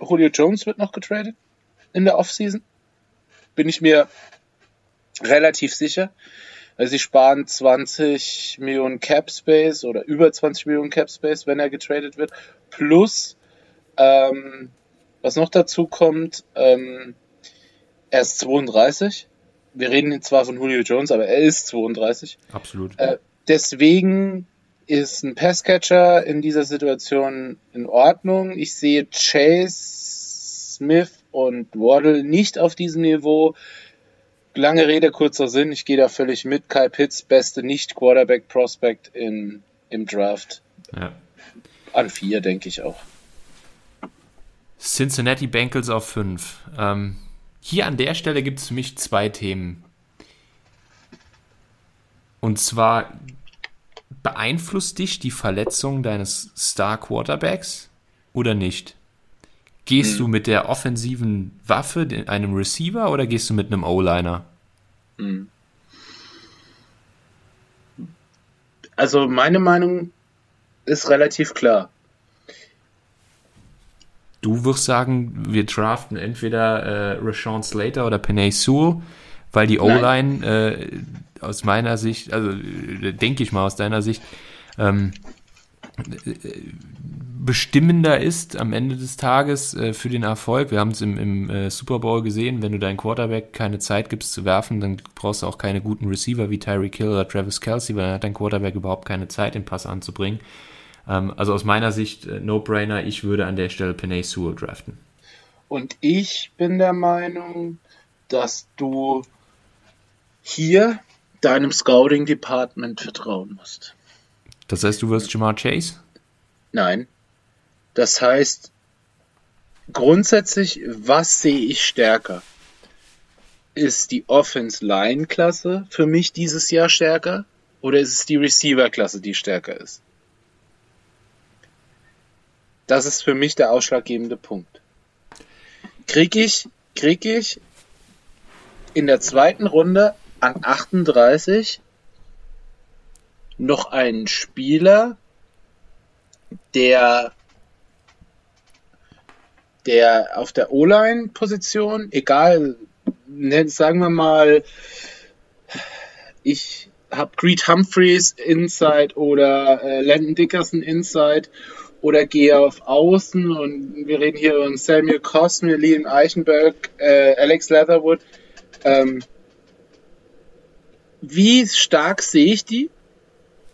Julio Jones wird noch getradet in der Offseason. Bin ich mir relativ sicher. Also sie sparen 20 Millionen Cap Space oder über 20 Millionen Cap Space, wenn er getradet wird. Plus, ähm, was noch dazu kommt, ähm, er ist 32. Wir reden zwar von Julio Jones, aber er ist 32. Absolut. Äh, deswegen ist ein Passcatcher in dieser Situation in Ordnung. Ich sehe Chase, Smith und Waddle nicht auf diesem Niveau. Lange Rede, kurzer Sinn. Ich gehe da völlig mit. Kyle Pitts, beste Nicht-Quarterback-Prospect im Draft. Ja. An vier, denke ich auch. Cincinnati Bengals auf fünf. Ähm, hier an der Stelle gibt es für mich zwei Themen. Und zwar beeinflusst dich die Verletzung deines Star Quarterbacks oder nicht? Gehst hm. du mit der offensiven Waffe, einem Receiver, oder gehst du mit einem O-Liner? Hm. Also meine Meinung ist relativ klar. Du wirst sagen, wir draften entweder äh, Rashawn Slater oder Penay Sewell, weil die O-Line äh, aus meiner Sicht, also äh, denke ich mal aus deiner Sicht, ähm, bestimmender ist am Ende des Tages äh, für den Erfolg. Wir haben es im, im äh, Super Bowl gesehen, wenn du deinen Quarterback keine Zeit gibst zu werfen, dann brauchst du auch keine guten Receiver wie Tyreek Hill oder Travis Kelsey, weil dann hat dein Quarterback überhaupt keine Zeit, den Pass anzubringen. Ähm, also aus meiner Sicht äh, No-Brainer, ich würde an der Stelle Penay Sewell draften. Und ich bin der Meinung, dass du hier deinem Scouting Department vertrauen musst. Das heißt, du wirst Jamar Chase? Nein. Das heißt, grundsätzlich, was sehe ich stärker? Ist die Offense-Line-Klasse für mich dieses Jahr stärker? Oder ist es die Receiver-Klasse, die stärker ist? Das ist für mich der ausschlaggebende Punkt. Krieg ich, krieg ich in der zweiten Runde an 38 noch einen Spieler, der der auf der O-Line-Position, egal, ne, sagen wir mal, ich habe Greed Humphreys Inside oder äh, Landon Dickerson Inside oder gehe auf Außen und wir reden hier über Samuel Cosme, Liam Eichenberg, äh, Alex Leatherwood. Ähm, wie stark sehe ich die?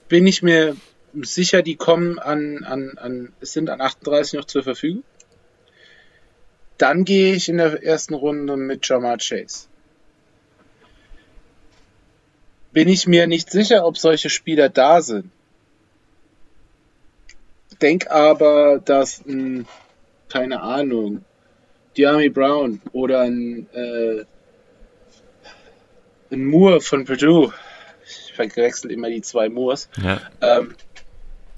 Bin ich mir sicher, die kommen an, an, an, sind an 38 noch zur Verfügung. Dann gehe ich in der ersten Runde mit Jamar Chase. Bin ich mir nicht sicher, ob solche Spieler da sind. Denk aber, dass ein, keine Ahnung, Diami Brown oder ein äh, ein Moore von Purdue, ich verwechsel immer die zwei Moores, ja. ähm,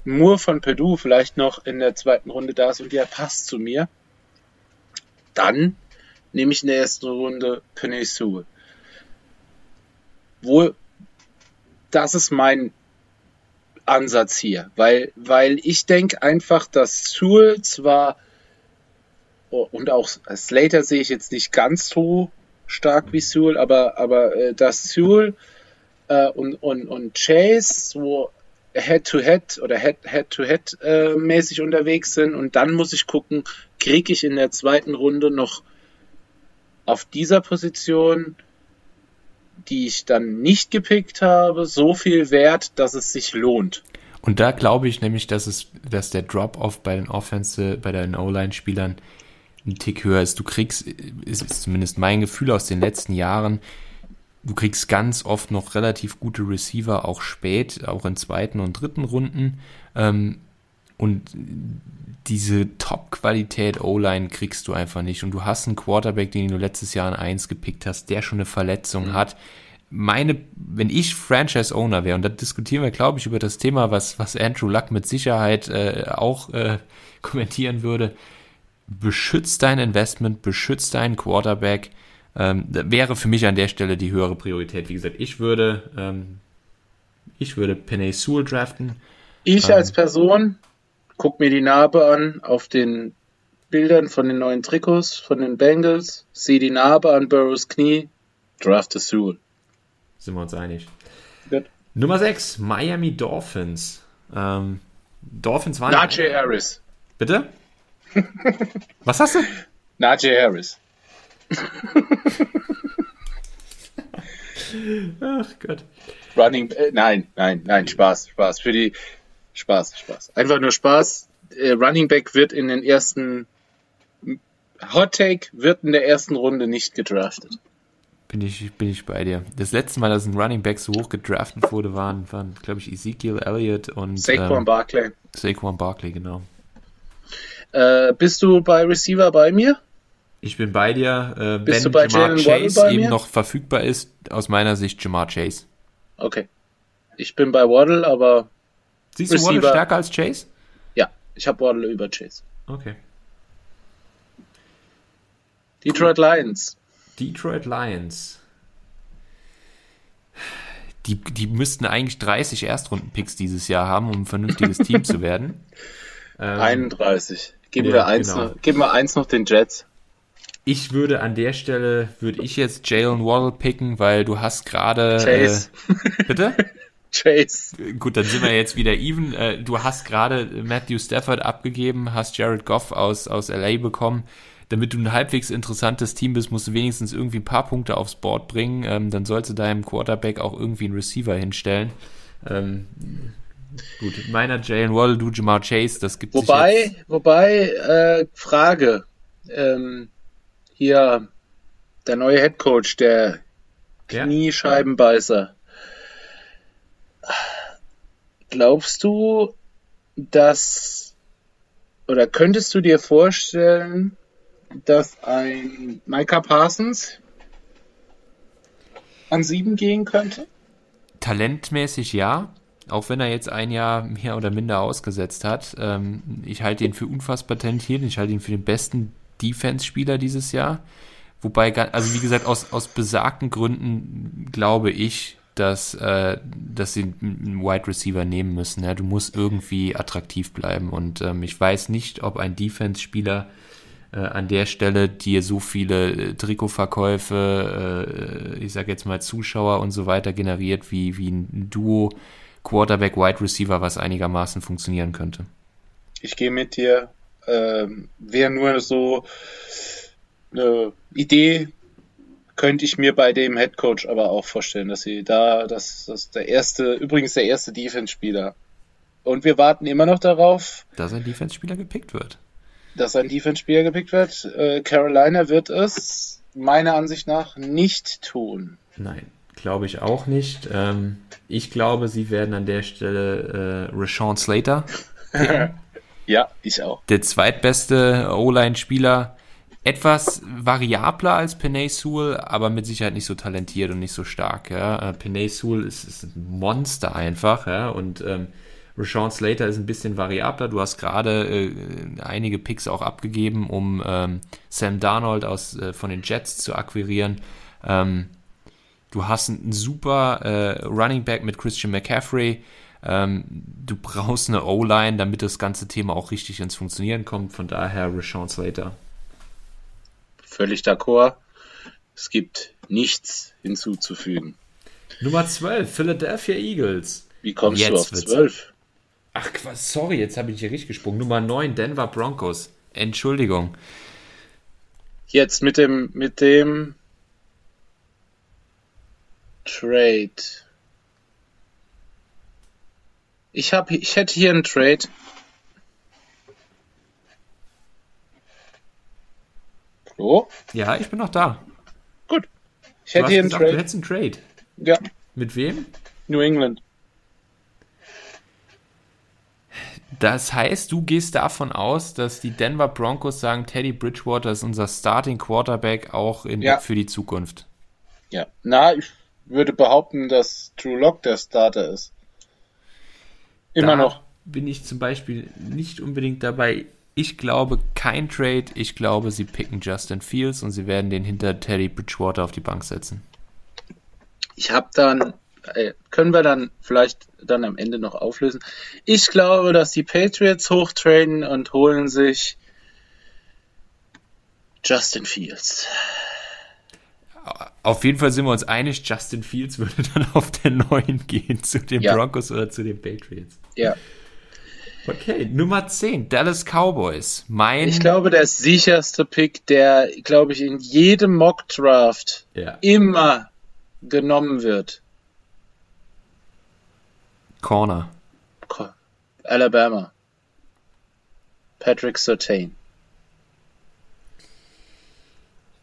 Moore von Purdue vielleicht noch in der zweiten Runde da ist und der passt zu mir, dann nehme ich in der ersten Runde Penny Sewell. Wo, das ist mein Ansatz hier, weil, weil ich denke einfach, dass Sewell zwar und auch Slater sehe ich jetzt nicht ganz so stark wie Sewell, aber, aber äh, dass Sewell äh, und, und, und Chase so Head-to-Head oder Head-to-Head äh, mäßig unterwegs sind und dann muss ich gucken, kriege ich in der zweiten Runde noch auf dieser Position, die ich dann nicht gepickt habe, so viel Wert, dass es sich lohnt. Und da glaube ich nämlich, dass es, dass der Drop-off bei den Offense, bei den O-Line-Spielern ein Tick höher ist. Du kriegst, ist, zumindest mein Gefühl aus den letzten Jahren, du kriegst ganz oft noch relativ gute Receiver, auch spät, auch in zweiten und dritten Runden. Ähm, und diese Top-Qualität O-Line kriegst du einfach nicht. Und du hast einen Quarterback, den du letztes Jahr in 1 gepickt hast, der schon eine Verletzung mhm. hat. Meine, wenn ich Franchise-Owner wäre, und da diskutieren wir, glaube ich, über das Thema, was, was Andrew Luck mit Sicherheit äh, auch äh, kommentieren würde, beschützt dein Investment, beschützt deinen Quarterback. Ähm, wäre für mich an der Stelle die höhere Priorität. Wie gesagt, ich würde, ähm, ich würde Penny Sewell draften. Ich ähm, als Person guck mir die Narbe an auf den Bildern von den neuen Trikots von den Bengals, sehe die Narbe an Burrows Knie, draft Sewell. Sind wir uns einig. Gut. Nummer 6, Miami Dolphins. Ähm, Dolphins waren. Najee Harris. Bitte? Was hast du? Najee Harris. Ach Gott. Running, äh, nein, nein, nein, Spaß, Spaß. Für die, Spaß, Spaß. Einfach nur Spaß. Äh, Running Back wird in den ersten, Hot Take wird in der ersten Runde nicht gedraftet. Bin ich, bin ich bei dir. Das letzte Mal, dass ein Running Back so hoch gedraftet wurde, waren, waren glaube ich, Ezekiel Elliott und Saquon ähm, Barkley. Saquon Barkley, genau. Äh, bist du bei Receiver bei mir? Ich bin bei dir. Äh, Bist wenn du bei Jamar Jalen Chase bei eben mir? noch verfügbar ist, aus meiner Sicht Jamar Chase. Okay. Ich bin bei Waddle, aber Siehst du Waddle stärker als Chase? ja, ich habe Waddle über Chase. Okay. Detroit Lions. Detroit Lions. Die, die müssten eigentlich 30 Erstrunden-Picks dieses Jahr haben, um ein vernünftiges Team zu werden. Ähm, 31. Geben ja, wir eins genau. noch, geben wir eins noch den Jets. Ich würde an der Stelle, würde ich jetzt Jalen Waddle picken, weil du hast gerade... Chase. Äh, bitte? Chase. Gut, dann sind wir jetzt wieder even. Äh, Du hast gerade Matthew Stafford abgegeben, hast Jared Goff aus, aus LA bekommen. Damit du ein halbwegs interessantes Team bist, musst du wenigstens irgendwie ein paar Punkte aufs Board bringen. Ähm, dann sollst du deinem Quarterback auch irgendwie einen Receiver hinstellen. Ähm, gut, meiner Jalen Waddle, du Jamar Chase, das gibt sich Wobei, wobei, äh, Frage. Ähm, hier, der neue Head Coach, der Ja. Glaubst du, dass, oder könntest du dir vorstellen, dass ein Micah Parsons an sieben gehen könnte? Talentmäßig ja, auch wenn er jetzt ein Jahr mehr oder minder ausgesetzt hat. Ähm, ich halte ihn für unfassbar talentiert. Ich halte ihn für den besten Defense-Spieler dieses Jahr. Wobei, also wie gesagt, aus, aus besagten Gründen glaube ich, dass, äh, dass sie einen Wide Receiver nehmen müssen. Ja, du musst irgendwie attraktiv bleiben. Und ähm, ich weiß nicht, ob ein Defense-Spieler äh, an der Stelle dir so viele äh, Trikotverkäufe, äh, ich sag jetzt mal Zuschauer und so weiter generiert, wie, wie ein Duo Quarterback Wide Receiver, was einigermaßen funktionieren könnte. Ich gehe mit dir. Ähm, Wäre nur so eine Idee, könnte ich mir bei dem Head Coach aber auch vorstellen, dass sie da, dass das der erste, übrigens der erste Defense-Spieler. Und wir warten immer noch darauf, Dass ein Defense-Spieler gepickt wird. dass ein Defense-Spieler gepickt wird. Äh, Carolina wird es meiner Ansicht nach nicht tun. Nein, glaube ich auch nicht. Ähm, ich glaube, sie werden an der Stelle äh, Rashawn Slater, Ja, ich auch. der zweitbeste O-Line-Spieler, etwas variabler als Penay Sewell, aber mit Sicherheit nicht so talentiert und nicht so stark. Ja. Äh, Penay Sewell ist, ist ein Monster einfach, ja, und ähm, Rashawn Slater ist ein bisschen variabler. Du hast gerade äh, einige Picks auch abgegeben, um ähm, Sam Darnold aus, äh, von den Jets zu akquirieren. Ähm, du hast einen super äh, Running Back mit Christian McCaffrey. Ähm, du brauchst eine O-Line, damit das ganze Thema auch richtig ins Funktionieren kommt. Von daher Rashawn Slater. Völlig d'accord. Es gibt nichts hinzuzufügen. Nummer 12, Philadelphia Eagles. Wie kommst Jetzt du auf wird's- 12? Ach, was, sorry, jetzt habe ich hier richtig gesprungen. Nummer 9, Denver Broncos. Entschuldigung. Jetzt mit dem, mit dem Trade. Ich hab, ich hätte hier einen Trade. So, Ja, ich bin noch da. gut. Ich Du hätte hier einen gesagt, du Trade. hättest einen Trade. Ja, Mit wem? New England. Das heißt, du gehst davon aus, dass die Denver Broncos sagen, Teddy Bridgewater ist unser Starting Quarterback auch in, Ja. für die Zukunft. Ja. Na, ich würde behaupten, dass Drew Lock der Starter ist. Immer da noch. bin ich zum Beispiel nicht unbedingt dabei. Ich glaube kein Trade. Ich glaube, sie picken Justin Fields und sie werden den hinter Teddy Bridgewater auf die Bank setzen. Ich habe dann, äh, können wir dann vielleicht dann am Ende noch auflösen. Ich glaube, dass die Patriots hochtraden und holen sich Justin Fields. Auf jeden Fall sind wir uns einig, Justin Fields würde dann auf der 9 gehen zu den Ja. Broncos oder zu den Patriots. Ja. Okay, Nummer 10, Dallas Cowboys. Mein Ich glaube, der sicherste Pick, der, glaube ich, in jedem Mock-Draft ja, immer genommen wird. Corner. Alabama. Patrick Surtain.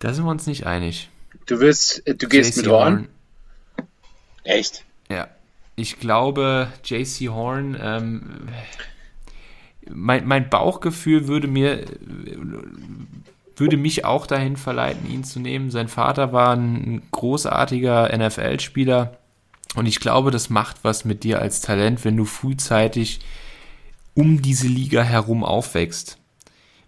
Da sind wir uns nicht einig. Du willst, äh, du gehst JC mit Horn? Echt? Ja. Ich glaube, JC Horn, ähm, mein, mein Bauchgefühl würde mir, würde mich auch dahin verleiten, ihn zu nehmen. Sein Vater war ein großartiger NFL-Spieler und ich glaube, das macht was mit dir als Talent, wenn du frühzeitig um diese Liga herum aufwächst.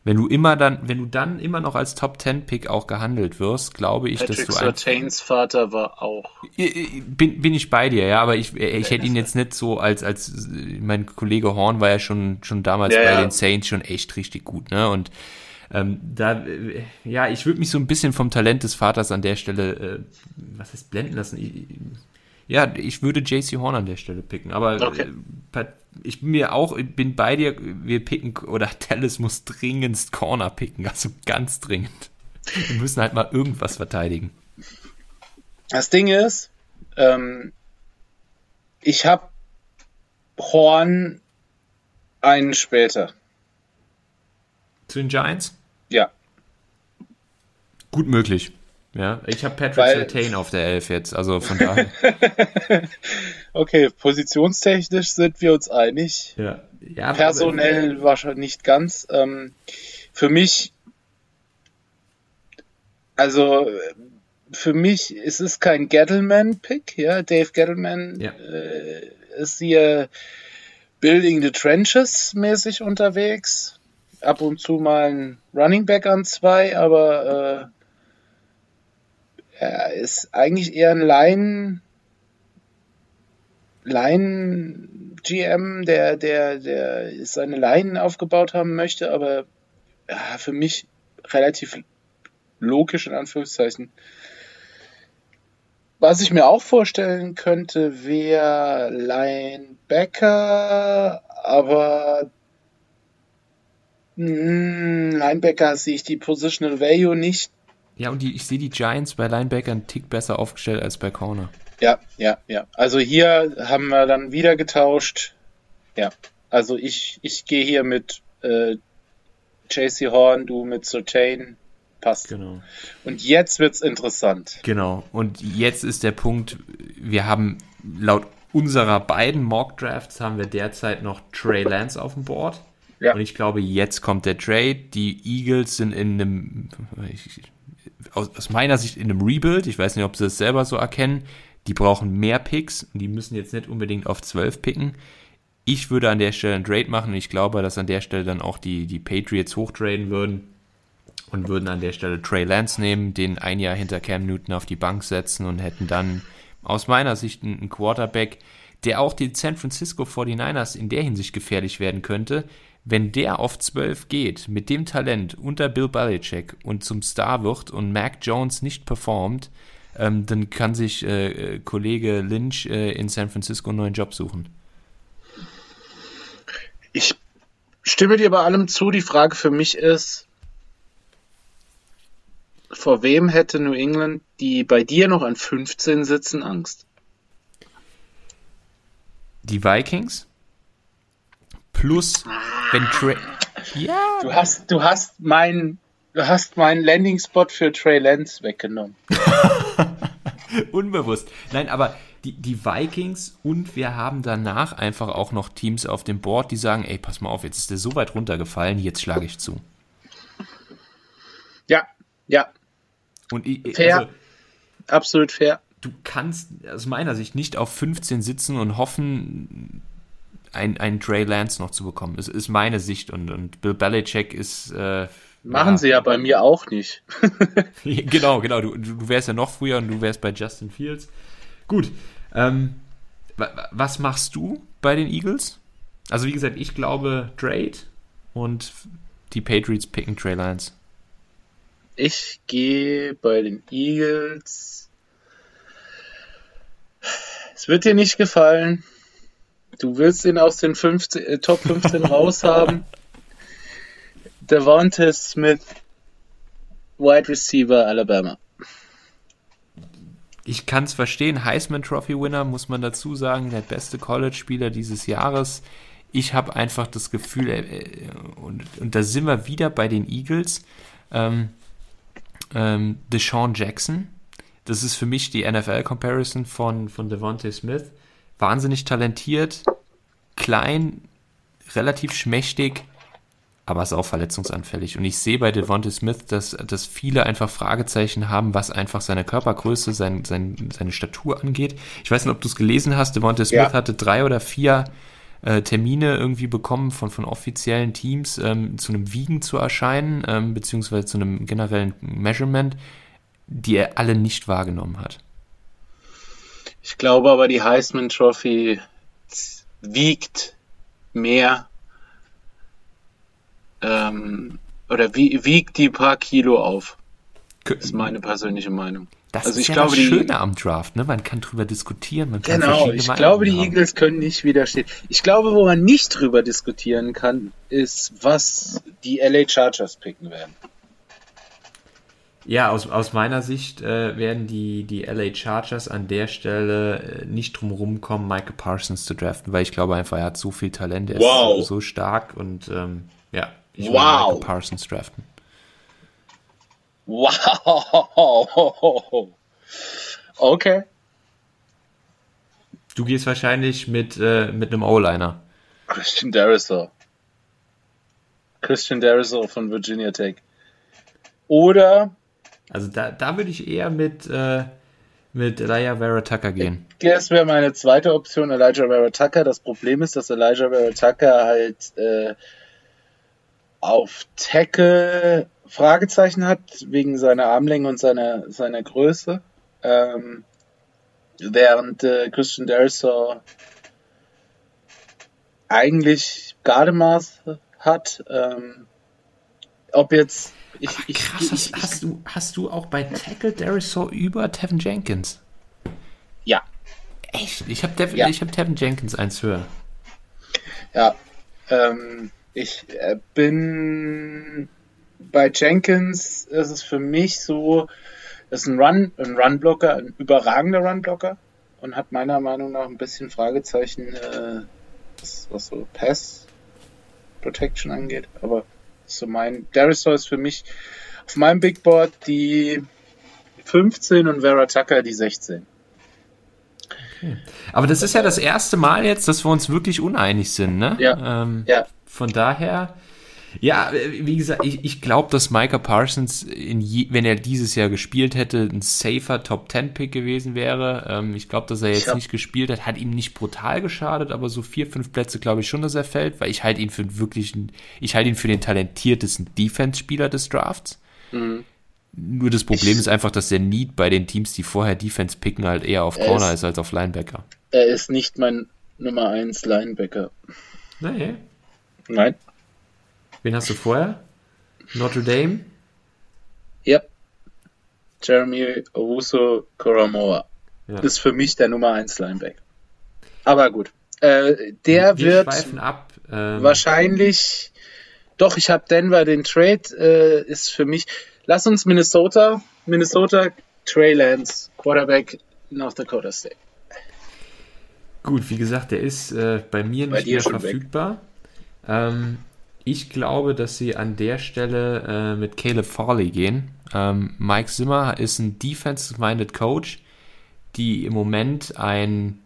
Wenn du immer dann, wenn du dann immer noch als Top Ten Pick auch gehandelt wirst, glaube ich, Patrick dass du Surtains Vater war auch. bin, bin ich bei dir, ja, aber ich, ich hätte ihn jetzt nicht so als, als mein Kollege Horn war ja schon, schon damals Ja, bei ja. den Saints schon echt richtig gut, ne? Und ähm, da, äh, ja, ich würde mich so ein bisschen vom Talent des Vaters an der Stelle, äh, was heißt blenden lassen? Ich, ja, ich würde JC Horn an der Stelle picken, aber Okay. äh, Pat- ich bin mir auch, ich bin bei dir, wir picken, oder Dallas muss dringendst Corner picken, also ganz dringend. Wir müssen halt mal irgendwas verteidigen. Das Ding ist, ähm, ich habe Horn einen später. Zu den Giants? Ja. Gut möglich. Ja, ich habe Patrick Weil- Surtain auf der Elf jetzt, also von daher. Okay, positionstechnisch sind wir uns einig. ja. ja aber- Personell wahrscheinlich nicht ganz. Ähm, für mich, also für mich ist es kein Gettleman-Pick, ja. Dave Gettleman Ja. äh, ist hier Building the Trenches mäßig unterwegs. Ab und zu mal ein Running Back an zwei, aber äh, er ist eigentlich eher ein Line, Line GM, der, der, der seine Leinen aufgebaut haben möchte, aber ja, für mich relativ logisch in Anführungszeichen. Was ich mir auch vorstellen könnte, wäre Linebacker, aber mh, Linebacker sehe ich die Positional Value nicht. Ja, und die, ich sehe die Giants bei Linebacker einen Tick besser aufgestellt als bei Corner. Ja, ja, ja. Also hier haben wir dann wieder getauscht. Ja, also ich, ich gehe hier mit äh, JC Horn, du mit Surtain. Passt. Genau. Und jetzt wird's interessant. Genau. Und jetzt ist der Punkt, wir haben laut unserer beiden Mock Drafts haben wir derzeit noch Trey Lance auf dem Board. Ja. Und ich glaube, jetzt kommt der Trade. Die Eagles sind in einem, ich, aus, meiner Sicht in einem Rebuild. Ich weiß nicht, ob sie das selber so erkennen. Die brauchen mehr Picks und die müssen jetzt nicht unbedingt auf 12 picken. Ich würde an der Stelle einen Trade machen und ich glaube, dass an der Stelle dann auch die, die Patriots hochtraden würden und würden an der Stelle Trey Lance nehmen, den ein Jahr hinter Cam Newton auf die Bank setzen und hätten dann aus meiner Sicht einen Quarterback, der auch den San Francisco 49ers in der Hinsicht gefährlich werden könnte, wenn der auf 12 geht, mit dem Talent unter Bill Belichick und zum Star wird und Mac Jones nicht performt, ähm, dann kann sich äh, Kollege Lynch äh, in San Francisco einen neuen Job suchen. Ich stimme dir bei allem zu. Die Frage für mich ist, vor wem hätte New England, die bei dir noch an 15 sitzen, Angst? Die Vikings plus wenn Trey ja Du hast, du hast mein, du hast meinen Landing-Spot für Trey Lance weggenommen. Unbewusst. Nein, aber die, die Vikings und wir haben danach einfach auch noch Teams auf dem Board, die sagen, ey, pass mal auf, jetzt ist der so weit runtergefallen, jetzt schlage ich zu. Ja, ja, Und ich, Fair. Also, absolut fair. du kannst aus meiner Sicht nicht auf 15 sitzen und hoffen, ein, einen Trey Lance noch zu bekommen. Das ist meine Sicht und, und Bill Belichick ist äh, Machen ja, sie ja bei mir auch nicht. genau, genau. Du, du wärst ja noch früher und du wärst bei Justin Fields. Gut. Ähm, wa- wa- was machst du bei den Eagles? Also wie gesagt, ich glaube Trade und die Patriots picken Trey Lance. Ich gehe bei den Eagles. Es wird dir nicht gefallen. Du willst ihn aus den 15, äh, Top 15 raushaben. Devonta Smith, Wide Receiver Alabama. Ich kann es verstehen, Heisman Trophy Winner muss man dazu sagen, der beste College-Spieler dieses Jahres. Ich habe einfach das Gefühl, äh, und, und da sind wir wieder bei den Eagles, ähm, ähm, Deshaun Jackson, das ist für mich die NFL-Comparison von, von Devontae Smith. Wahnsinnig talentiert, klein, relativ schmächtig, aber ist auch verletzungsanfällig. Und ich sehe bei Devontae Smith, dass, dass viele einfach Fragezeichen haben, was einfach seine Körpergröße, sein, sein, seine Statur angeht. Ich weiß nicht, ob du es gelesen hast. Devontae Smith ja. hatte drei oder vier äh, Termine irgendwie bekommen von, von offiziellen Teams, ähm, zu einem Wiegen zu erscheinen, ähm, beziehungsweise zu einem generellen Measurement die er alle nicht wahrgenommen hat. Ich glaube aber, die Heisman Trophy wiegt mehr ähm, oder wie, wiegt die paar Kilo auf. Das ist meine persönliche Meinung. Das also ist ich ja glaube, das Schöne die, am Draft, ne? Man kann drüber diskutieren, man kann Genau, ich Meinungen glaube, die haben. Eagles können nicht widerstehen. Ich glaube, wo man nicht drüber diskutieren kann, ist, was die LA Chargers picken werden. Ja, aus, aus meiner Sicht äh, werden die, die LA Chargers an der Stelle äh, nicht drum rumkommen, Michael Parsons zu draften, weil ich glaube einfach, er hat so viel Talent, er wow. ist so, so stark und ähm, ja, ich will wow. Michael Parsons draften. Wow! Okay. Du gehst wahrscheinlich mit, äh, mit einem O-Liner. Christian Darisaw. Christian Darisaw von Virginia Tech. Oder also da, da würde ich eher mit, äh, mit Elijah Vera Tucker gehen. Das wäre meine zweite Option, Elijah Vera Tucker. Das Problem ist, dass Elijah Vera Tucker halt äh, auf Tackle Fragezeichen hat, wegen seiner Armlänge und seiner, seiner Größe. Ähm, während äh, Christian Derisaw eigentlich Gardemaß hat. Ähm, ob jetzt ich, ich, krass, ich, hast, du, hast du auch bei Tackle Derisaw über Tevin Jenkins? Ja. Echt? Ich habe Dev ja. hab Tevin Jenkins eins höher. Ja. Ähm, ich äh, bin bei Jenkins ist es für mich so, ist ein Run, ein Runblocker, ein überragender Runblocker und hat meiner Meinung nach ein bisschen Fragezeichen, äh, was, was so Pass Protection angeht, aber so mein Darisaw ist für mich auf meinem Big Board die 15 und Vera Tucker die 16. Okay. Aber das ist ja das erste Mal jetzt, dass wir uns wirklich uneinig sind, ne? Ja. Ähm, ja. Von daher ja, wie gesagt, ich, ich glaube, dass Micah Parsons, je, wenn er dieses Jahr gespielt hätte, ein safer Top 10 Pick gewesen wäre. Ähm, ich glaube, dass er jetzt nicht gespielt hat, hat ihm nicht brutal geschadet, aber so vier, fünf Plätze glaube ich schon, dass er fällt, weil ich halte ihn für wirklich, ich halte ihn für den talentiertesten Defense-Spieler des Drafts. Mhm. Nur das Problem ich, ist einfach, dass der Need bei den Teams, die vorher Defense picken, halt eher auf Corner ist, ist, als auf Linebacker. Er ist nicht mein Nummer 1 Linebacker. Nee. Nein. Wen hast du vorher? Notre Dame? Ja. Jeremy Owusu Koromoa. Ja. Ist für mich der Nummer 1 Linebacker. Aber gut. Äh, der Wir wird ab, ähm, wahrscheinlich. Doch, ich habe Denver den Trade. Äh, ist für mich. Lass uns Minnesota. Minnesota Trey Lance, Quarterback North Dakota State. Gut, wie gesagt, der ist äh, bei mir nicht bei mehr verfügbar. Ähm, ich glaube, dass sie an der Stelle äh, mit Caleb Farley gehen. Ähm, Mike Zimmer ist ein defensive-minded Coach, die im Moment ein,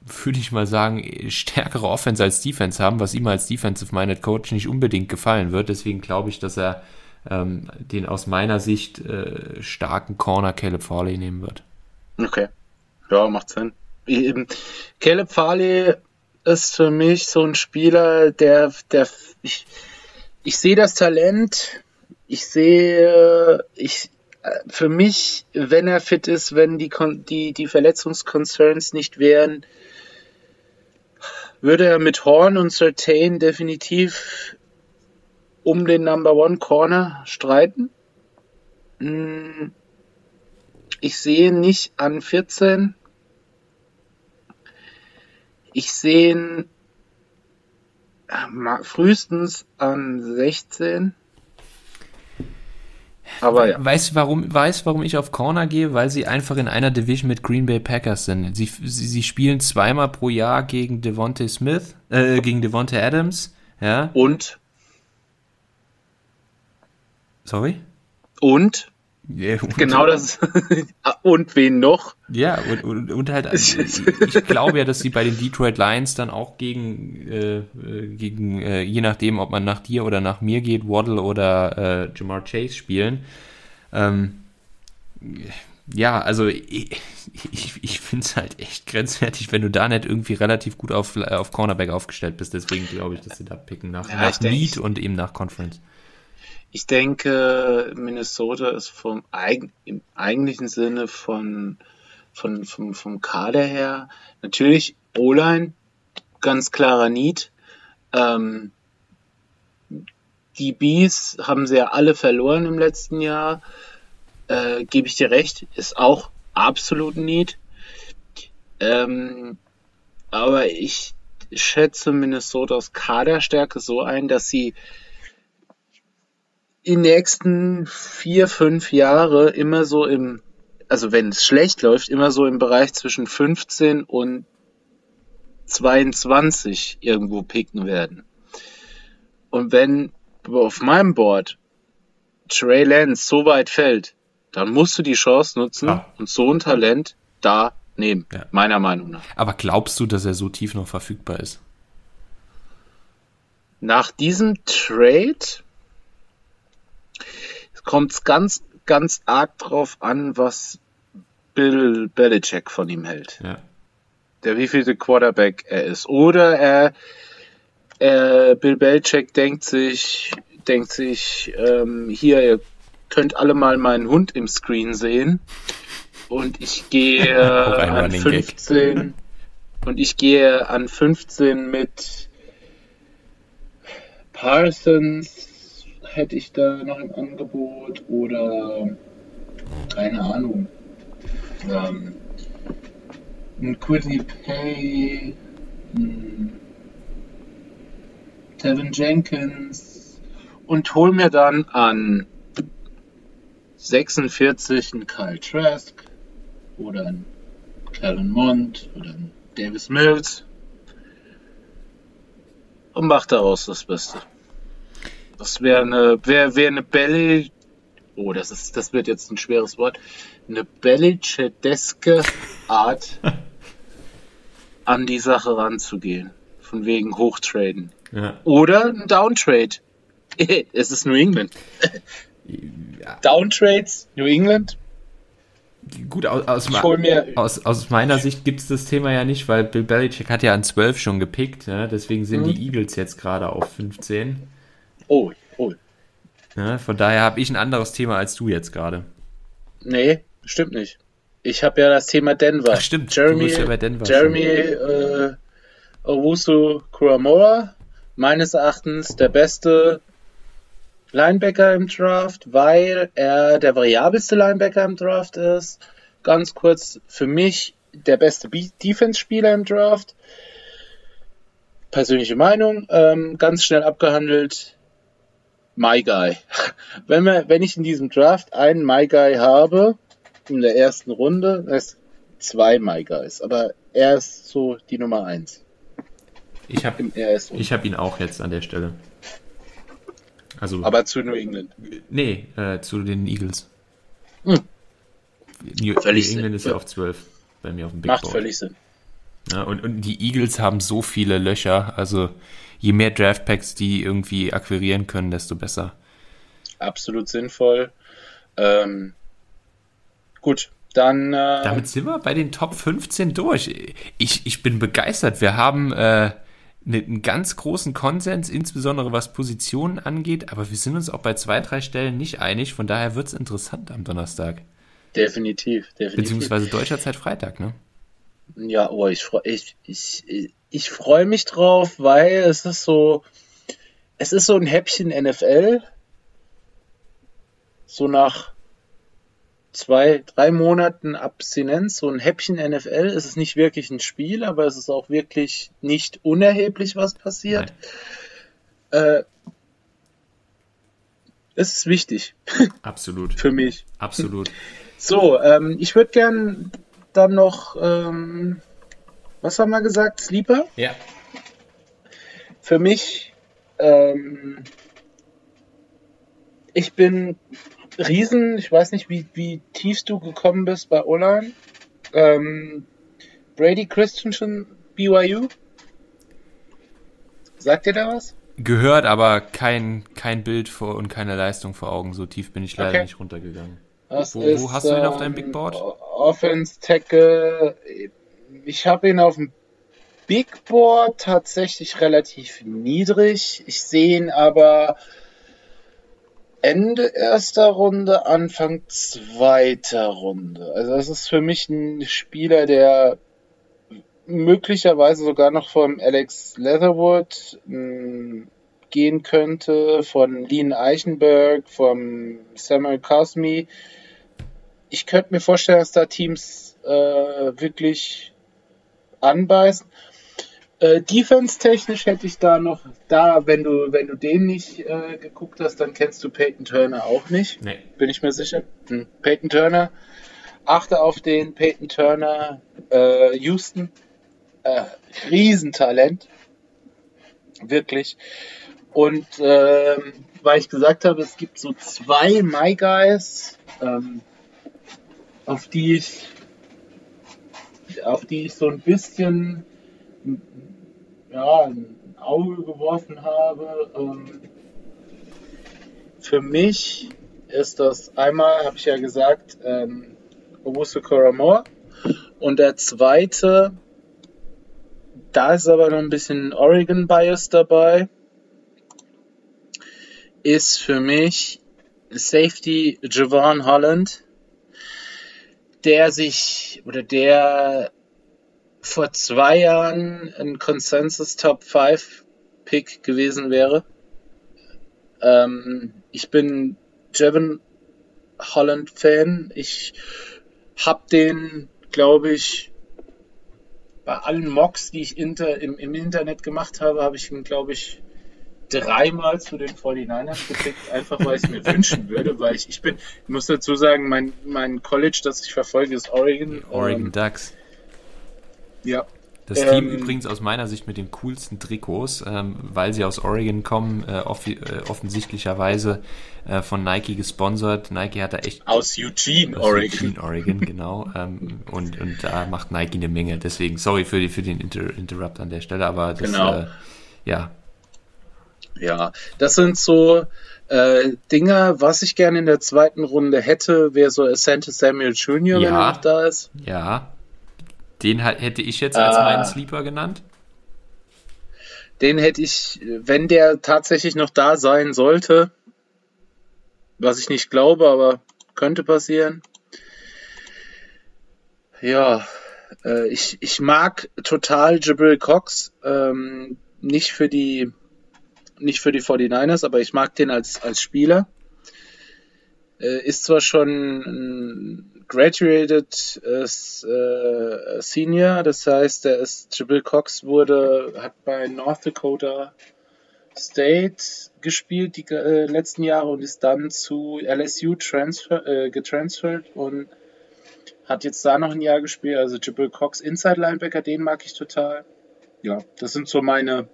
würde ich mal sagen, stärkere Offense als Defense haben, was ihm als defensive-minded Coach nicht unbedingt gefallen wird. Deswegen glaube ich, dass er ähm, den aus meiner Sicht äh, starken Corner Caleb Farley nehmen wird. Okay. Ja, macht Sinn. Eben, Caleb Farley ist für mich so ein Spieler, der, der ich, ich sehe das Talent, ich sehe, ich, für mich, wenn er fit ist, wenn die, die, die Verletzungskoncerns nicht wären, würde er mit Horn und Certain definitiv um den Number One Corner streiten. Hm, Ich sehe nicht an 14. Ich sehe ihn äh, frühestens an 16. Aber ja. Weißt du, warum, weißt, warum ich auf Corner gehe? Weil sie einfach in einer Division mit Green Bay Packers sind. Sie, sie, sie spielen zweimal pro Jahr gegen Devontae Smith, äh, gegen Devontae Adams, ja. Und, Sorry? und, Und, genau das. und wen noch? Ja, und, und, und halt, ich, ich glaube ja, dass sie bei den Detroit Lions dann auch gegen, äh, äh, gegen äh, je nachdem, ob man nach dir oder nach mir geht, Waddle oder äh, Jamar Chase spielen. Ähm, ja, also ich, ich, ich finde es halt echt grenzwertig, wenn du da nicht irgendwie relativ gut auf, auf Cornerback aufgestellt bist. Deswegen glaube ich, dass sie da picken nach, Ja, nach Need und eben nach Conference. Ich denke, Minnesota ist vom eig im eigentlichen Sinne von, von, vom, vom Kader her natürlich O-Line, ganz klarer Need. Ähm, die Bees haben sie ja alle verloren im letzten Jahr. Äh, Gebe ich dir recht, ist auch absolut Need. Ähm, aber ich schätze Minnesotas Kaderstärke so ein, dass sie die nächsten vier, fünf Jahre immer so im, also wenn es schlecht läuft, immer so im Bereich zwischen 15 und 22 irgendwo picken werden. Und wenn auf meinem Board Trey Lance so weit fällt, dann musst du die Chance nutzen Ja. und so ein Talent da nehmen, Ja. meiner Meinung nach. Aber glaubst du, dass er so tief noch verfügbar ist? Nach diesem Trade kommt es ganz, ganz arg drauf an, was Bill Belichick von ihm hält. Ja. Der wievielte Quarterback er ist. Oder er, er Bill Belichick denkt sich, denkt sich, ähm, hier, ihr könnt alle mal meinen Hund im Screen sehen. Und ich gehe an Running Gag. 15 und ich gehe an 15 mit Parsons hätte ich da noch im Angebot oder keine Ahnung. Ähm, ein Quiddy Pay, Tevin Jenkins und hol mir dann an 46 einen Kyle Trask oder einen Kellen Mond oder einen Davis Mills und mach daraus das Beste. Das wäre eine, wäre wär eine Belly, oh, das ist, das wird jetzt ein schweres Wort, eine Belichickeske Art, an die Sache ranzugehen. Von wegen Hochtraden. Ja. Oder ein Downtrade. es ist New England. Downtrades, New England. Gut, aus, aus, aus, meiner Sicht gibt es das Thema ja nicht, weil Bill Belichick hat ja an 12 schon gepickt, ja, deswegen sind Mhm. die Eagles jetzt gerade auf 15. Oh, oh. Ja, von daher habe ich ein anderes Thema als du jetzt gerade. Nee, stimmt nicht. Ich habe ja das Thema Denver. Ach, stimmt, du Jeremy, bist ja bei Denver Jeremy äh, Owusu Kuramora, meines Erachtens der beste Linebacker im Draft, weil er der variabelste Linebacker im Draft ist. Ganz kurz, für mich der beste Be- Defense-Spieler im Draft. Persönliche Meinung, ähm, ganz schnell abgehandelt. My Guy. Wenn, wir, wenn ich in diesem Draft einen My Guy habe, in der ersten Runde, das zwei My Guys, aber er ist so die Nummer eins Ich habe hab ihn auch jetzt an der Stelle. Also, aber zu New England. nee, äh, zu den Eagles. Hm. New, Völlig New England Sinn. ist ja auf 12 bei mir auf dem Big Macht Board. völlig Sinn. Ja, und, und die Eagles haben so viele Löcher, also je mehr Draftpacks die irgendwie akquirieren können, desto besser. Absolut sinnvoll. Ähm, gut, dann äh, Damit sind wir bei den Top 15 durch. Ich, ich bin begeistert. Wir haben äh, ne- einen ganz großen Konsens, insbesondere was Positionen angeht, aber wir sind uns auch bei zwei, drei Stellen nicht einig. Von daher wird es interessant am Donnerstag. definitiv, definitiv. Beziehungsweise deutscher Zeit Freitag, ne? Ja, oh, ich freue ich, ich, ich freu mich drauf, weil es ist so, es ist so ein Häppchen NFL. So nach zwei, drei Monaten Abstinenz, so ein Häppchen NFL. Es ist nicht wirklich ein Spiel, aber es ist auch wirklich nicht unerheblich, was passiert. Äh, es ist wichtig Absolut. für mich. Absolut. So, ähm, ich würde gern dann noch, ähm, was haben wir gesagt? Sleeper? Ja. Für mich, ähm, ich bin Riesen, ich weiß nicht, wie, wie tief du gekommen bist bei Online. Ähm, Brady Christensen, BYU. Sagt dir da was? Gehört, aber kein, kein Bild vor und keine Leistung vor Augen. So tief bin ich leider Okay. nicht runtergegangen. Das Wo- wo hast du ihn auf deinem Big Board? Offense Tackle. Ich habe ihn auf dem Big Board tatsächlich relativ niedrig. Ich sehe ihn aber Ende erster Runde, Anfang zweiter Runde. Also das ist für mich ein Spieler, der möglicherweise sogar noch vom Alex Leatherwood mh, gehen könnte, von Lean Eichenberg, vom Samuel Cosme. Ich könnte mir vorstellen, dass da Teams äh, wirklich anbeißen. Äh, Defense-technisch hätte ich da noch, da, wenn du, wenn du den nicht äh, geguckt hast, dann kennst du Peyton Turner auch nicht. Nee. Bin ich mir sicher. Hm. Peyton Turner. Achte auf den Peyton Turner. Äh, Houston. Äh, Riesentalent. Wirklich. Und ähm, weil ich gesagt habe, es gibt so zwei My Guys, ähm, auf die ich auf die ich so ein bisschen ja, ein Auge geworfen habe. Ähm, für mich ist das einmal, habe ich ja gesagt, ähm, Augusto Coramore. Und der zweite, da ist aber noch ein bisschen Oregon Bias dabei, ist für mich Safety Javon Holland, der sich oder der vor zwei Jahren ein Consensus Top 5 Pick gewesen wäre. Ähm, ich bin Jevon Holland Fan. Ich hab den, glaube ich, bei allen Mocks, die ich inter, im, im Internet gemacht habe, habe ich ihn, glaube ich, dreimal zu den 49ers gepickt, einfach weil ich es mir wünschen würde, weil ich, ich bin, ich muss dazu sagen, mein, mein College, das ich verfolge, ist Oregon. Oregon Ähm, Ducks. ja, Das Ähm, Team übrigens aus meiner Sicht mit den coolsten Trikots, ähm, weil sie aus Oregon kommen, äh, äh, offensichtlicherweise äh, von Nike gesponsert. Nike hat da echt aus Eugene, aus Oregon. Eugene, Oregon, genau. ähm, und, und da macht Nike eine Menge. Deswegen, sorry für, die, für den Inter Interrupt an der Stelle, aber das, Genau. äh, ja, Ja, das sind so äh, Dinger, was ich gerne in der zweiten Runde hätte, wäre so Asante Samuel Jr., wenn Ja. er noch da ist. ja. Den hätte ich jetzt als Ah. meinen Sleeper genannt. Den hätte ich, wenn der tatsächlich noch da sein sollte, was ich nicht glaube, aber könnte passieren. Ja, äh, ich, ich mag total Jabril Cox, ähm, nicht für die nicht für die 49ers, aber ich mag den als, als Spieler. Äh, ist zwar schon ein graduated äh, äh, Senior, das heißt, er ist Jabril Cox wurde hat bei North Dakota State gespielt die äh, letzten Jahre und ist dann zu LSU transfer, äh, getransfert und hat jetzt da noch ein Jahr gespielt. Also Jabril Cox Inside Linebacker, den mag ich total. Ja, das sind so meine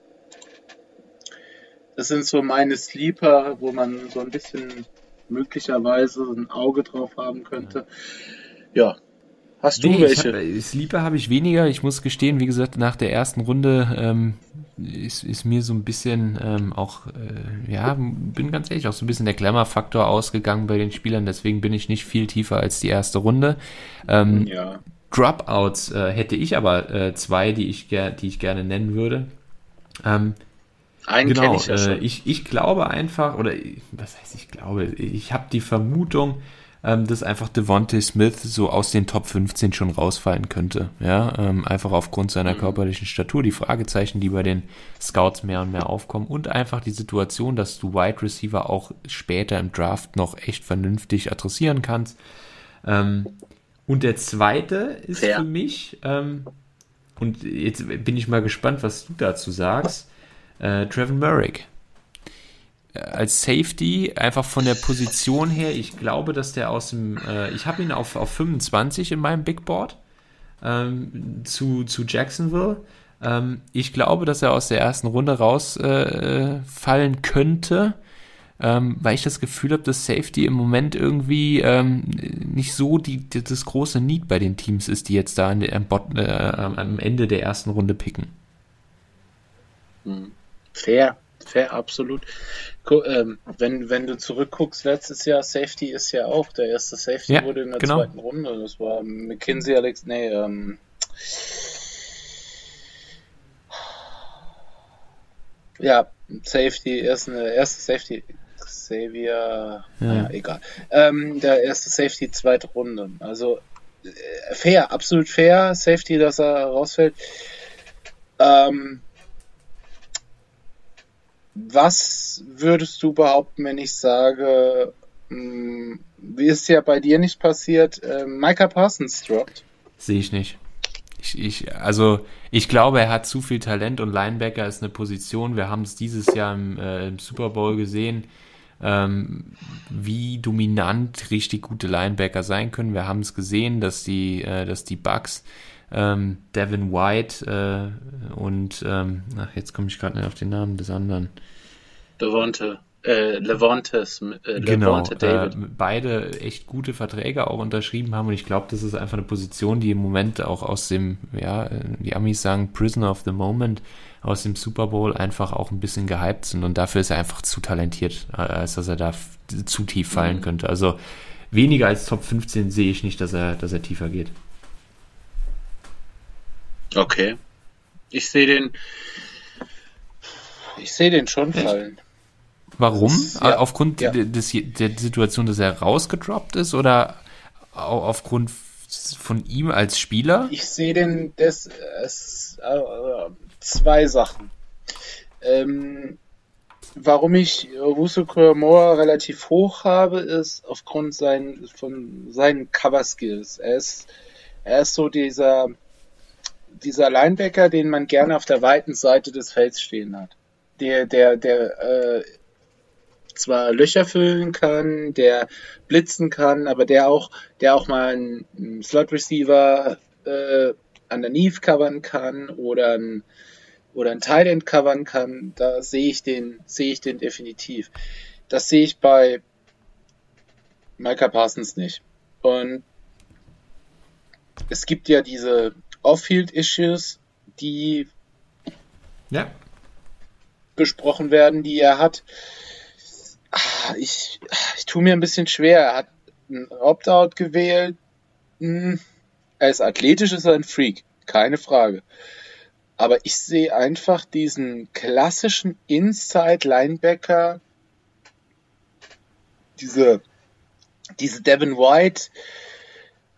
das sind so meine Sleeper, wo man so ein bisschen möglicherweise ein Auge drauf haben könnte. Ja. Hast du Nee, welche? hab, äh, Sleeper habe ich weniger. Ich muss gestehen, wie gesagt, nach der ersten Runde ähm, ist, ist mir so ein bisschen ähm, auch, äh, ja, bin ganz ehrlich, auch so ein bisschen der Glamour-Faktor ausgegangen bei den Spielern. Deswegen bin ich nicht viel tiefer als die erste Runde. Ähm, ja. Dropouts äh, hätte ich aber äh, zwei, die ich, die ich gerne nennen würde. Ähm, Einen Genau, ich ja äh, ich, ich glaube einfach, oder was heißt ich glaube, ich habe die Vermutung, ähm, dass einfach Devontae Smith so aus den Top 15 schon rausfallen könnte. Ja, ähm, einfach aufgrund seiner Mhm. körperlichen Statur, die Fragezeichen, die bei den Scouts mehr und mehr aufkommen und einfach die Situation, dass du Wide Receiver auch später im Draft noch echt vernünftig adressieren kannst. Ähm, und der zweite ist Fair. für mich, ähm, und jetzt bin ich mal gespannt, was du dazu sagst, äh, Trevin Merrick. Äh, Als Safety, einfach von der Position her, ich glaube, dass der aus dem, äh, ich habe ihn auf, auf 25 in meinem Big Board ähm, zu, zu Jacksonville. Ähm, ich glaube, dass er aus der ersten Runde rausfallen äh, könnte, ähm, weil ich das Gefühl habe, dass Safety im Moment irgendwie ähm, nicht so die, die, das große Need bei den Teams ist, die jetzt da an am, äh, am Ende der ersten Runde picken. Fair, fair, absolut. Ähm, wenn, wenn du zurückguckst, letztes Jahr Safety ist ja auch, der erste Safety Ja, wurde in der genau. zweiten Runde. Das war McKinsey Alex, nee, ähm, ja, Safety, erste, erste Safety, Xavier, ja. egal. Ähm, der erste Safety, zweite Runde. Also äh, fair, absolut fair, Safety, dass er rausfällt. Ähm, was würdest du behaupten, wenn ich sage, mh, wie ist ja bei dir nicht passiert, äh, Micah Parsons droppt? Sehe ich nicht. Ich, ich, also ich glaube, er hat zu viel Talent und Linebacker ist eine Position. Wir haben es dieses Jahr im, äh, im Super Bowl gesehen, ähm, wie dominant richtig gute Linebacker sein können. Wir haben es gesehen, dass die, äh, dass die Bucks ähm, Devin White äh, und ähm, ach, jetzt komme ich gerade nicht auf den Namen des anderen. Levante, äh, Levante, Sm- äh, Genau, äh, David. beide echt gute Verträge auch unterschrieben haben und ich glaube, das ist einfach eine Position, die im Moment auch aus dem, ja, äh, die Amis sagen Prisoner of the Moment, aus dem Super Bowl einfach auch ein bisschen gehypt sind und dafür ist er einfach zu talentiert, äh, als dass er da zu tief fallen könnte. Also weniger als Top 15 sehe ich nicht, dass er, dass er tiefer geht. Okay. Ich sehe den, ich sehe den schon fallen. Warum? Ja, Äh, Aufgrund ja. de- des, der Situation, dass er rausgedroppt ist oder au- aufgrund von ihm als Spieler? Ich sehe den, das, es, äh, zwei Sachen. Ähm, warum ich Russo Moore relativ hoch habe, ist aufgrund sein, von seinen Cover Skills. Er ist, er ist so dieser, dieser Linebacker, den man gerne auf der weiten Seite des Felds stehen hat. Der, der, der, äh, zwar Löcher füllen kann, der blitzen kann, aber der auch, der auch mal einen, Slot Receiver äh, underneath covern kann oder ein oder ein Tight End covern kann, da sehe ich den, sehe ich den definitiv. Das sehe ich bei Micah Parsons nicht. Und es gibt ja diese Off-Field-Issues, die Ja. besprochen werden, die er hat. Ah, Ich, ich tue mir ein bisschen schwer. Er hat ein Opt-out gewählt. Hm, Er ist athletisch, ist er ein Freak, keine Frage. Aber ich sehe einfach diesen klassischen Inside-Linebacker, diese, diese Devin White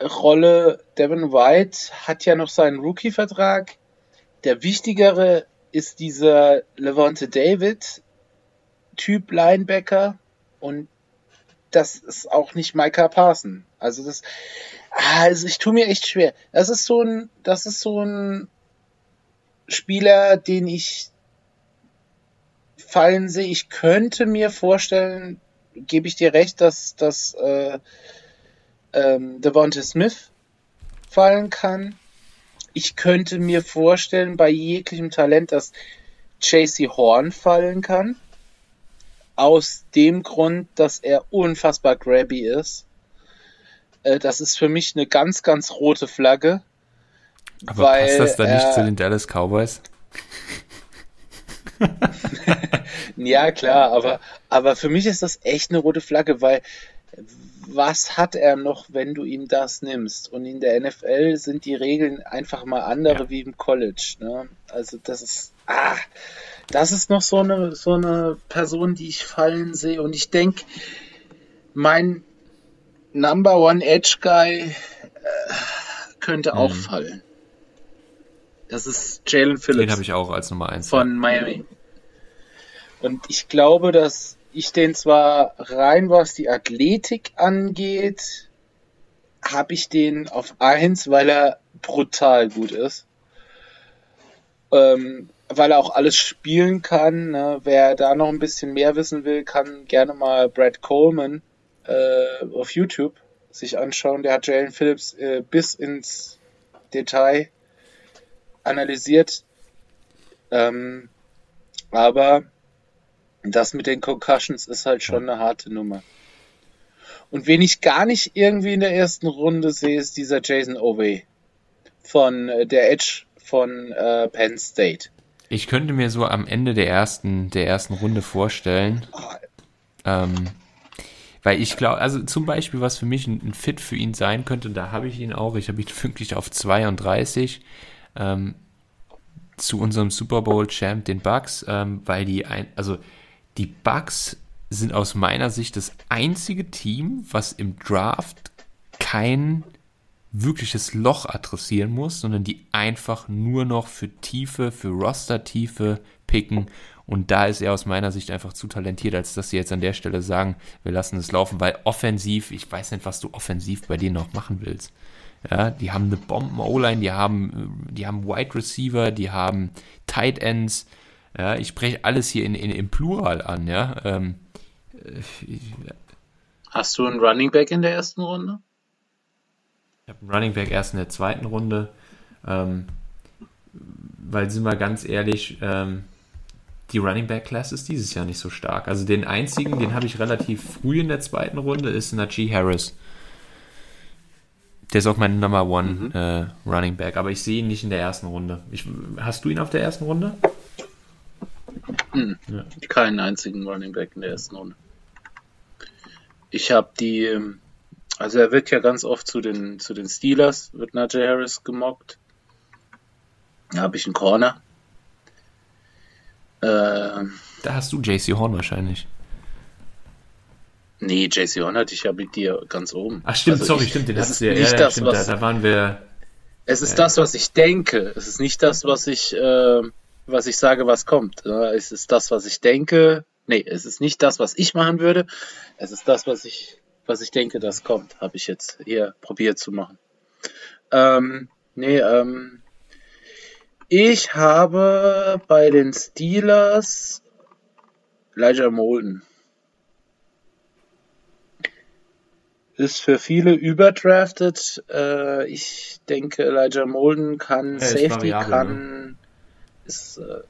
Rolle. Devin White hat ja noch seinen Rookie-Vertrag. Der wichtigere ist dieser Levante David Typ Linebacker und das ist auch nicht Micah Parson. Also das, ah, also ich tue mir echt schwer. Das ist so ein, das ist so ein Spieler, den ich fallen sehe. Ich könnte mir vorstellen, gebe ich dir recht, dass, dass äh, ähm, Devonta Smith fallen kann. Ich könnte mir vorstellen, bei jeglichem Talent, dass JC Horn fallen kann. Aus dem Grund, dass er unfassbar grabby ist. Äh, das ist für mich eine ganz, ganz rote Flagge. Aber weil passt das dann nicht er- zu den Dallas Cowboys? Ja, klar, aber, aber für mich ist das echt eine rote Flagge, weil was hat er noch, wenn du ihm das nimmst? Und in der NFL sind die Regeln einfach mal andere Ja. wie im College. Ne? Also das ist, ah, das ist noch so eine, so eine Person, die ich fallen sehe. Und ich denke, mein Number One Edge Guy äh, könnte auch Mhm. fallen. Das ist Jalen Den Phillips habe ich auch als Nummer 1. von Miami. Und ich glaube, dass ich den zwar rein was die Athletik angeht, habe ich den auf 1, weil er brutal gut ist. Ähm, weil er auch alles spielen kann. Ne? Wer da noch ein bisschen mehr wissen will, kann gerne mal Brad Coleman äh, auf YouTube sich anschauen. Der hat Jalen Phillips äh, bis ins Detail analysiert. Ähm, aber das mit den Concussions ist halt schon eine harte Nummer. Und wen ich gar nicht irgendwie in der ersten Runde sehe, ist dieser Jason Owey von äh, der Edge von äh, Penn State. Ich könnte mir so am Ende der ersten, der ersten Runde vorstellen, ähm, weil ich glaube, also zum Beispiel, was für mich ein, ein, Fit für ihn sein könnte, da habe ich ihn auch, ich habe ihn wirklich auf 32 ähm, zu unserem Super Bowl Champ, den Bucks, ähm, weil die ein, also die Bucks sind aus meiner Sicht das einzige Team, was im Draft kein wirkliches Loch adressieren muss, sondern die einfach nur noch für Tiefe, für Roster-Tiefe picken. Und da ist er aus meiner Sicht einfach zu talentiert, als dass sie jetzt an der Stelle sagen, wir lassen es laufen, weil offensiv, ich weiß nicht, was du offensiv bei denen noch machen willst. Ja, die haben eine Bomben-O-Line, die haben, die haben Wide Receiver, die haben Tight Ends. Ja, ich spreche alles hier in, in, im Plural an, ja. Ähm, Hast du einen Running Back in der ersten Runde? Ich habe einen Running Back erst in der zweiten Runde. Ähm, weil, sind wir ganz ehrlich, ähm, die Running Back Class ist dieses Jahr nicht so stark. Also den einzigen, den habe ich relativ früh in der zweiten Runde, ist Najee Harris. Der ist auch mein Number One mhm. äh, Running Back, aber ich sehe ihn nicht in der ersten Runde. Ich, hast du ihn auf der ersten Runde? Mhm. Ja. Keinen einzigen Running Back in der ersten Runde. Ich habe die, ähm, also er wird ja ganz oft zu den, zu den Steelers, wird Najee Harris gemockt. Da habe ich einen Corner. Äh, da hast du JC Horn wahrscheinlich. Nee, JC Horn hatte ich ja mit dir ganz oben. Ach stimmt, also sorry, ich, stimmt, den hast du ja, nicht ja, das, stimmt, was, da, da, waren wir. Es ist ja. das, was ich denke. Es ist nicht das, was ich, äh, was ich sage, was kommt. Es ist das, was ich denke. Nee, es ist nicht das, was ich machen würde. Es ist das, was ich, was ich denke, das kommt. Habe ich jetzt hier probiert zu machen. Ähm, nee, ähm, ich habe bei den Steelers Elijah Molden. Ist für viele überdrafted. Äh, ich denke, Elijah Molden kann ja, Safety, kann ne? Ist, äh,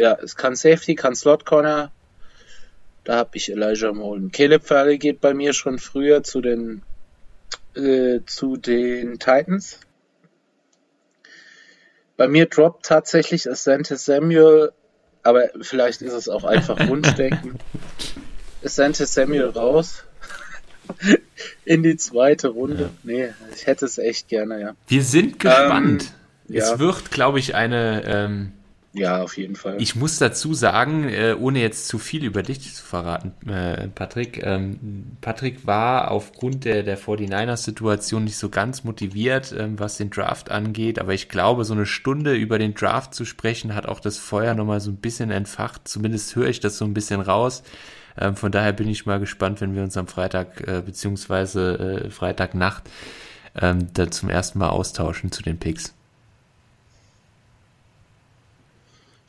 ja, es kann Safety, kann Slot Corner. Da habe ich Elijah Molden. Caleb Farley geht bei mir schon früher zu den äh, zu den Titans. Bei mir droppt tatsächlich Asante Samuel, aber vielleicht ist es auch einfach Wunschdenken. Asante Samuel raus in die zweite Runde. Ja. Nee, ich hätte es echt gerne, ja. Wir sind gespannt. Ähm, es ja. wird, glaube ich, eine. Ähm, ja, auf jeden Fall. Ich muss dazu sagen, äh, ohne jetzt zu viel über dich zu verraten, äh, Patrick. Ähm, Patrick war aufgrund der, der 49ers-Situation nicht so ganz motiviert, ähm, was den Draft angeht. Aber ich glaube, so eine Stunde über den Draft zu sprechen, hat auch das Feuer nochmal so ein bisschen entfacht. Zumindest höre ich das so ein bisschen raus. Ähm, von daher bin ich mal gespannt, wenn wir uns am Freitag äh, beziehungsweise äh, Freitagnacht ähm, da zum ersten Mal austauschen zu den Picks.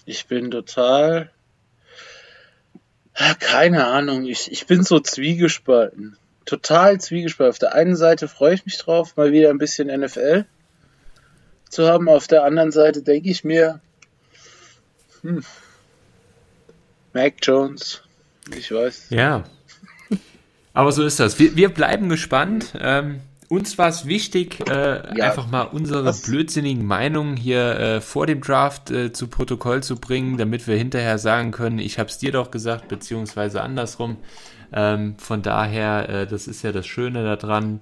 Ich bin total. Keine Ahnung, ich, ich bin so zwiegespalten. Total zwiegespalten. Auf der einen Seite freue ich mich drauf, mal wieder ein bisschen NFL zu haben. Auf der anderen Seite denke ich mir, hm, Mac Jones, ich weiß. Ja. Aber so ist das. Wir, wir bleiben gespannt. Ähm, uns war es wichtig, äh, ja, einfach mal unsere was? blödsinnigen Meinungen hier äh, vor dem Draft äh, zu Protokoll zu bringen, damit wir hinterher sagen können, ich habe es dir doch gesagt, beziehungsweise andersrum. Ähm, von daher, äh, das ist ja das Schöne daran.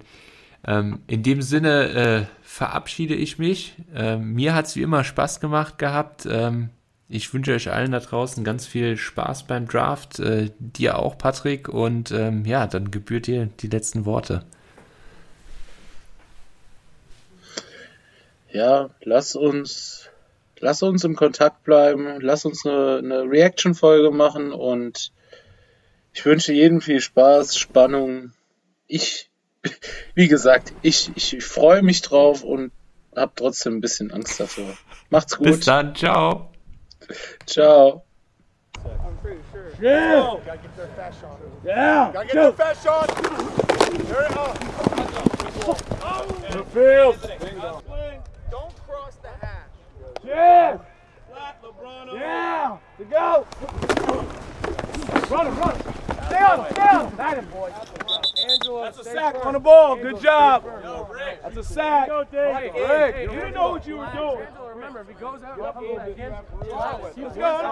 Ähm, in dem Sinne äh, verabschiede ich mich. Ähm, mir hat es wie immer Spaß gemacht gehabt. Ähm, ich wünsche euch allen da draußen ganz viel Spaß beim Draft. Äh, dir auch, Patrick. Und ähm, ja, dann gebührt dir die letzten Worte. Ja, lass uns, lass uns im Kontakt bleiben, lass uns eine, eine Reaction-Folge machen und ich wünsche jedem viel Spaß, Spannung. Ich wie gesagt, ich, ich, ich freue mich drauf und habe trotzdem ein bisschen Angst davor. Macht's Bis gut. dann, ciao. Ciao. Yeah. Gotta get their fast shot. Yeah. Gotta get their fast shot. Hurry up. The field. Don't cross the. Yeah. Yeah. To go. Run him, run him. Stay on him, stay on him. That him, boy. Angela, That's a sack on the ball. Good job. That's a sack. Rick, Rick, you didn't know what you were doing. Remember, if he goes out, he's going.